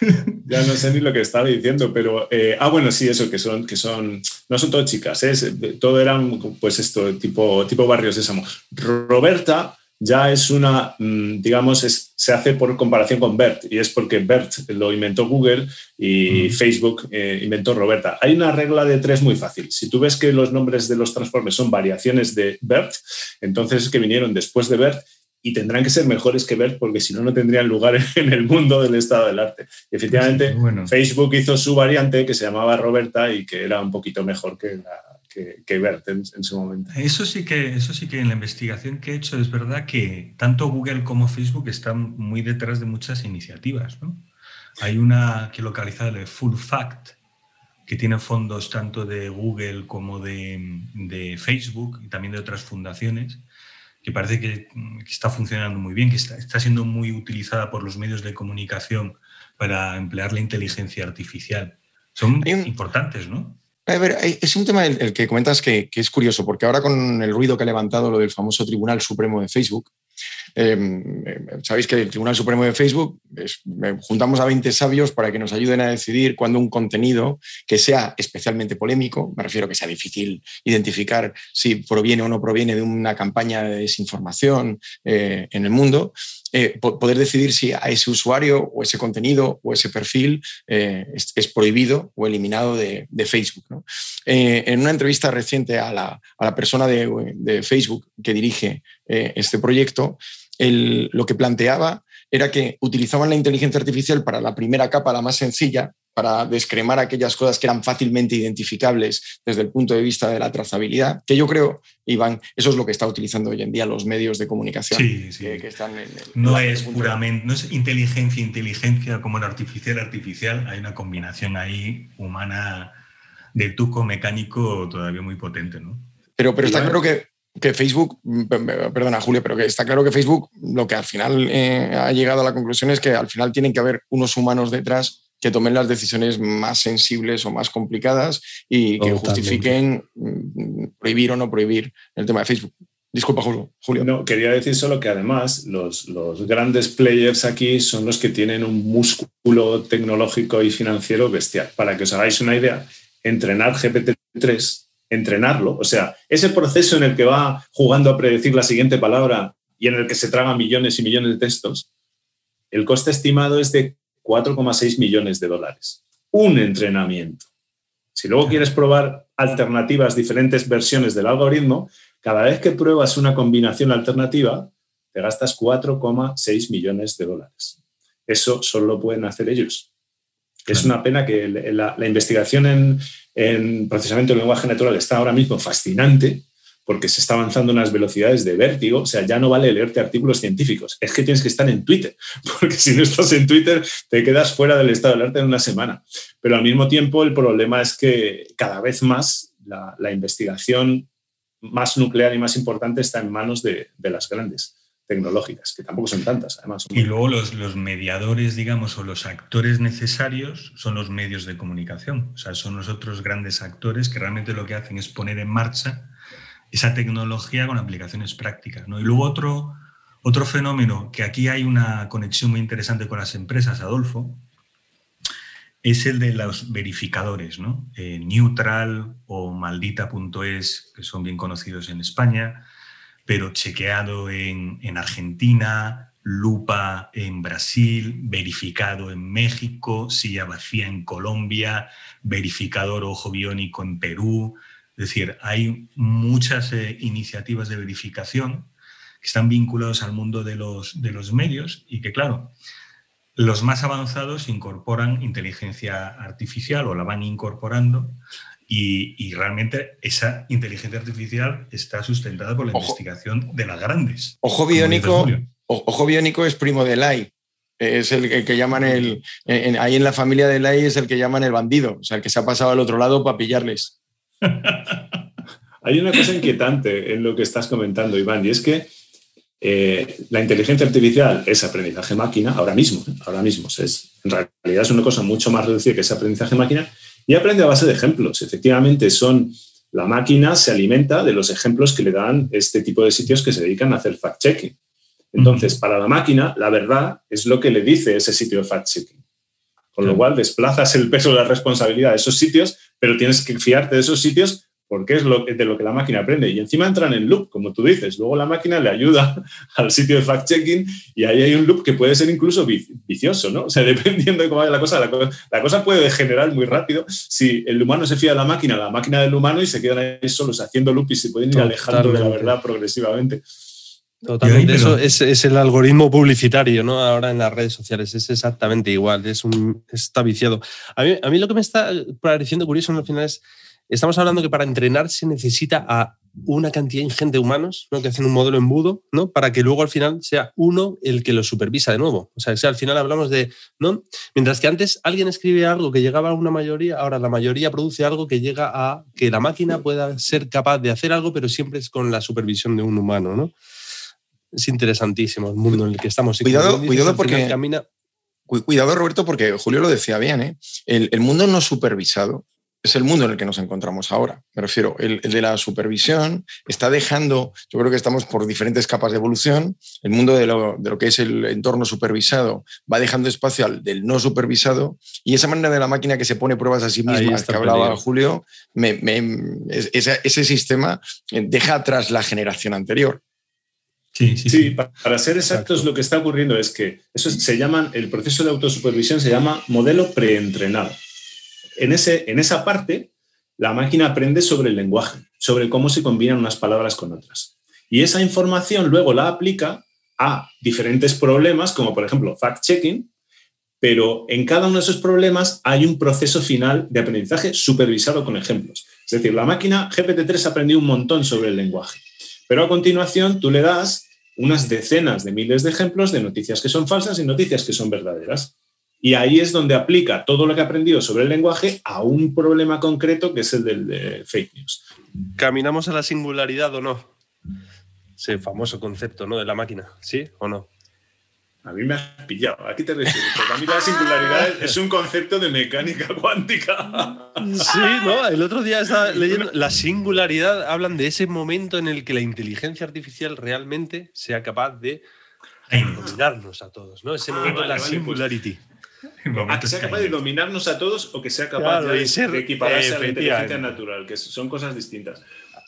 [laughs] ya no sé ni lo que estaba diciendo, pero. Eh, ah, bueno, sí, eso, que son. que son No son todas chicas, ¿eh? todo eran, pues esto, tipo, tipo barrio sésamo. Roberta ya es una, mm, digamos, se hace por comparación con Bert, y es porque Bert lo inventó Google y Facebook eh, inventó Roberta. Hay una regla de tres muy fácil. Si tú ves que los nombres de los transformes son variaciones de Bert, entonces es que vinieron después de Bert y tendrán que ser mejores que BERT porque si no, no tendrían lugar en el mundo del estado del arte. Y efectivamente, Facebook hizo su variante que se llamaba Roberta y que era un poquito mejor que, que, BERT en, su momento. Eso sí, que, eso sí que en la investigación que he hecho es verdad que tanto Google como Facebook están muy detrás de muchas iniciativas. Hay una que localizada de Full Fact, que tiene fondos tanto de Google como de, de Facebook y también de otras fundaciones que parece que, está funcionando muy bien, que está, siendo muy utilizada por los medios de comunicación para emplear la inteligencia artificial. Son importantes, ¿no? A ver, es un tema el, que comentas que, que, es curioso, porque ahora con el ruido que ha levantado lo del famoso Tribunal Supremo de Facebook, Em, em, sabéis que el Tribunal Supremo de Facebook juntamos a 20 sabios para que nos ayuden a decidir cuando un contenido que sea especialmente polémico, me refiero a que sea difícil identificar si proviene o no proviene de una campaña de desinformación eh, en el mundo, eh, poder decidir si a ese usuario o ese contenido o ese perfil eh, es, prohibido o eliminado de, Facebook. en una entrevista reciente a la, persona de, Facebook que dirige este proyecto, lo que planteaba era que utilizaban la inteligencia artificial para la primera capa, la más sencilla, para descremar aquellas cosas que eran fácilmente identificables desde el punto de vista de la trazabilidad, que yo creo, Iván, eso es lo que está utilizando hoy en día los medios de comunicación. Sí, sí. no es puramente, no es inteligencia, inteligencia como el artificial, artificial, hay una combinación ahí humana de tuco mecánico todavía muy potente, ¿no? Pero, pero está claro que que Facebook, perdona Julio, pero que está claro que Facebook lo que al final eh, ha llegado a la conclusión es que al final tienen que haber unos humanos detrás que tomen las decisiones más sensibles o más complicadas y que justifiquen mm, prohibir o no prohibir el tema de Facebook. Disculpa, Julio. No, quería decir solo que además los, los grandes players aquí son los que tienen un músculo tecnológico y financiero bestial. Para que os hagáis una idea, entrenar GPT-3 entrenarlo. O sea, ese proceso en el que va jugando a predecir la siguiente palabra y en el que se traga millones y millones de textos, el coste estimado es de 4,6 millones de dólares. Un entrenamiento. Si luego quieres probar alternativas, diferentes versiones del algoritmo, cada vez que pruebas una combinación alternativa, te gastas 4,6 millones de dólares. Eso solo lo pueden hacer ellos. Es una pena que la, investigación en, en, procesamiento del lenguaje natural está ahora mismo fascinante porque se está avanzando unas velocidades de vértigo. O sea, ya no vale leerte artículos científicos, es que tienes que estar en Twitter, [laughs] porque si no estás en Twitter te quedas fuera del estado del arte en una semana. Pero al mismo tiempo el problema es que cada vez más la, investigación más nuclear y más importante está en manos de las grandes tecnológicas, que tampoco son tantas, además. y luego los, los, mediadores, digamos, o los actores necesarios son los medios de comunicación. O sea, son los otros grandes actores que realmente lo que hacen es poner en marcha esa tecnología con aplicaciones prácticas. ¿no? Y luego otro, otro fenómeno, que aquí hay una conexión muy interesante con las empresas, Adolfo, es el de los verificadores, ¿no? Eh, Neutral o Maldita.es, que son bien conocidos en España, pero chequeado en, Argentina, lupa en Brasil, verificado en México, silla vacía en Colombia, verificador ojo biónico en Perú. Es decir, hay muchas eh, iniciativas de verificación que están vinculados al mundo de los, de los medios y que, claro, los más avanzados incorporan inteligencia artificial o la van incorporando y, realmente esa inteligencia artificial está sustentada por la investigación de las grandes. Ojo biónico, ojo biónico es primo del AI. Es el, que llaman el. ahí en la familia del AI es el que llaman el bandido, o sea, el que se ha pasado al otro lado para pillarles. [laughs] Hay una cosa inquietante en lo que estás comentando, Iván, y es que eh, la inteligencia artificial es aprendizaje máquina, ahora mismo, ¿eh? ahora mismo. Es, en realidad es una cosa mucho más reducida que ese aprendizaje máquina, y aprende a base de ejemplos. Efectivamente, son la máquina se alimenta de los ejemplos que le dan este tipo de sitios que se dedican a hacer fact-checking. Entonces, para la máquina, la verdad es lo que le dice ese sitio de fact-checking. Con lo cual, desplazas el peso de la responsabilidad de esos sitios, pero tienes que fiarte de esos sitios porque es lo, de lo que la máquina aprende. Y encima entran en loop, como tú dices. Luego la máquina le ayuda [laughs] al sitio de fact-checking y ahí hay un loop que puede ser incluso vicioso, ¿no? O sea, [laughs] dependiendo de cómo vaya la cosa, la, cosa, puede degenerar muy rápido. Si el humano se fía de la máquina, la máquina del humano y se quedan ahí solos haciendo loop y se pueden ir alejando de la verdad progresivamente. Totalmente, eso es, es, el algoritmo publicitario, ¿no? Ahora en las redes sociales es exactamente igual, es un, está viciado. A mí, a mí lo que me está pareciendo curioso al final es, estamos hablando que para entrenar se necesita a una cantidad ingente de humanos ¿no? que hacen un modelo embudo, ¿no? Para que luego al final sea uno el que lo supervisa de nuevo. O sea, que al final hablamos de, ¿no? Mientras que antes alguien escribe algo que llegaba a una mayoría, ahora la mayoría produce algo que llega a que la máquina pueda ser capaz de hacer algo, pero siempre es con la supervisión de un humano, ¿no? es interesantísimo el mundo en el que estamos. cuidado, cuidado porque... Camina... Cuidado, Roberto, porque Julio lo decía bien, ¿eh? el, mundo no supervisado es el mundo en el que nos encontramos ahora. Me refiero, el, de la supervisión está dejando, yo creo que estamos por diferentes capas de evolución, el mundo de lo, que es el entorno supervisado va dejando espacio al del no supervisado y esa manera de la máquina que se pone pruebas a sí misma, que hablaba Julio, ese sistema deja atrás la generación anterior. Sí, sí, para ser exactos, lo que está ocurriendo es que eso se llaman, el proceso de autosupervisión se llama modelo preentrenado. En, ese, en esa parte, la máquina aprende sobre el lenguaje, sobre cómo se combinan unas palabras con otras. Y esa información luego la aplica a diferentes problemas, como por ejemplo fact-checking, pero en cada uno de esos problemas hay un proceso final de aprendizaje supervisado con ejemplos. Es decir, la máquina GPT-3 aprendió un montón sobre el lenguaje, pero a continuación tú le das unas decenas de miles de ejemplos de noticias que son falsas y noticias que son verdaderas. Y ahí es donde aplica todo lo que ha aprendido sobre el lenguaje a un problema concreto que es el del de fake news. ¿Caminamos a la singularidad o no? Ese famoso concepto ¿no? de la máquina, ¿sí o no? A mí me has pillado. Aquí te refieres. Porque a mí la singularidad es un concepto de mecánica [laughs] cuántica. Sí, ¿no? El otro día estaba leyendo. La singularidad hablan de ese momento en el que la inteligencia artificial realmente sea capaz de dominarnos a todos, ¿no? Ese ah, momento de la pues. singularity. [laughs] A que sea capaz de dominarnos a todos o que sea capaz de, equipararse a la inteligencia natural, que son cosas distintas.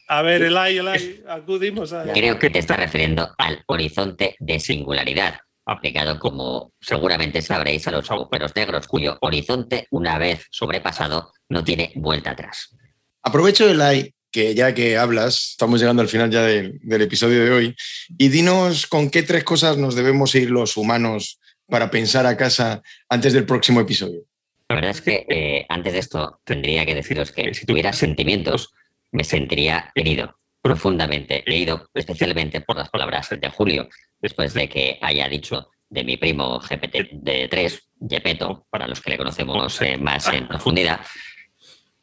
A ver, Elay, Elay, acudimos a. Creo que te está refiriendo al horizonte de singularidad aplicado como seguramente sabréis a los agujeros negros, cuyo horizonte, una vez sobrepasado, no tiene vuelta atrás. Aprovecho el like que ya que hablas, estamos llegando al final ya del, episodio de hoy, y dinos con qué tres cosas nos debemos ir los humanos para pensar a casa antes del próximo episodio. La verdad es que eh, antes de esto tendría que deciros que si tuviera sentimientos, me sentiría herido, profundamente herido, especialmente por las palabras de Julio, después de que haya dicho de mi primo GPT-3, Gepetto, para los que le conocemos eh, más en profundidad,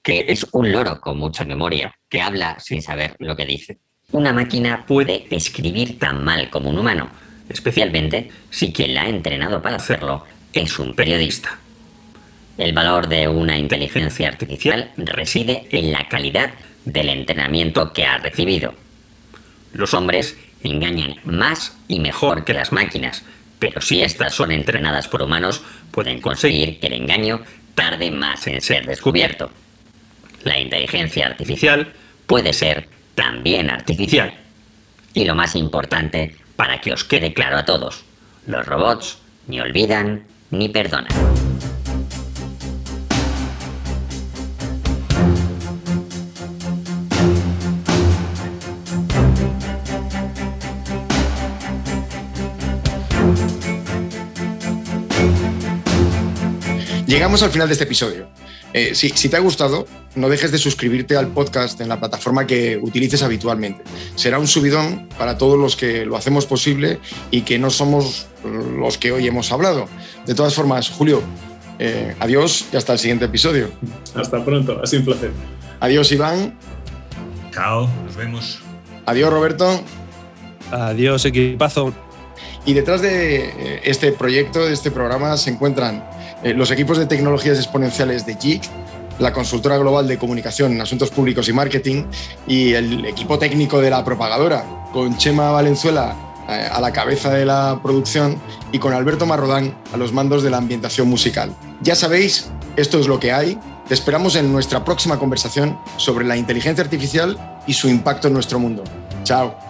que es un loro con mucha memoria, que habla sin saber lo que dice. Una máquina puede escribir tan mal como un humano, especialmente si quien la ha entrenado para hacerlo es un periodista. El valor de una inteligencia artificial reside en la calidad del entrenamiento que ha recibido. Los hombres engañan más y mejor que las máquinas, pero si estas son entrenadas por humanos, pueden conseguir que el engaño tarde más en ser descubierto. La inteligencia artificial puede ser también artificial. Y lo más importante, para que os quede claro a todos, los robots ni olvidan ni perdonan. Llegamos al final de este episodio. Eh, si, te ha gustado, no dejes de suscribirte al podcast en la plataforma que utilices habitualmente. Será un subidón para todos los que lo hacemos posible y que no somos los que hoy hemos hablado. De todas formas, Julio, eh, adiós y hasta el siguiente episodio. Hasta pronto, ha sido un placer. Adiós, Iván. Chao, nos vemos. Adiós, Roberto. Adiós, equipazo. Y detrás de eh, este proyecto, de este programa, se encuentran eh, los equipos de tecnologías exponenciales de JIC, la consultora global de comunicación en asuntos públicos y marketing y el equipo técnico de la propagadora, con Chema Valenzuela eh, a la cabeza de la producción y con Alberto Marrodán a los mandos de la ambientación musical. Ya sabéis, esto es lo que hay. Te esperamos en nuestra próxima conversación sobre la inteligencia artificial y su impacto en nuestro mundo. Chao.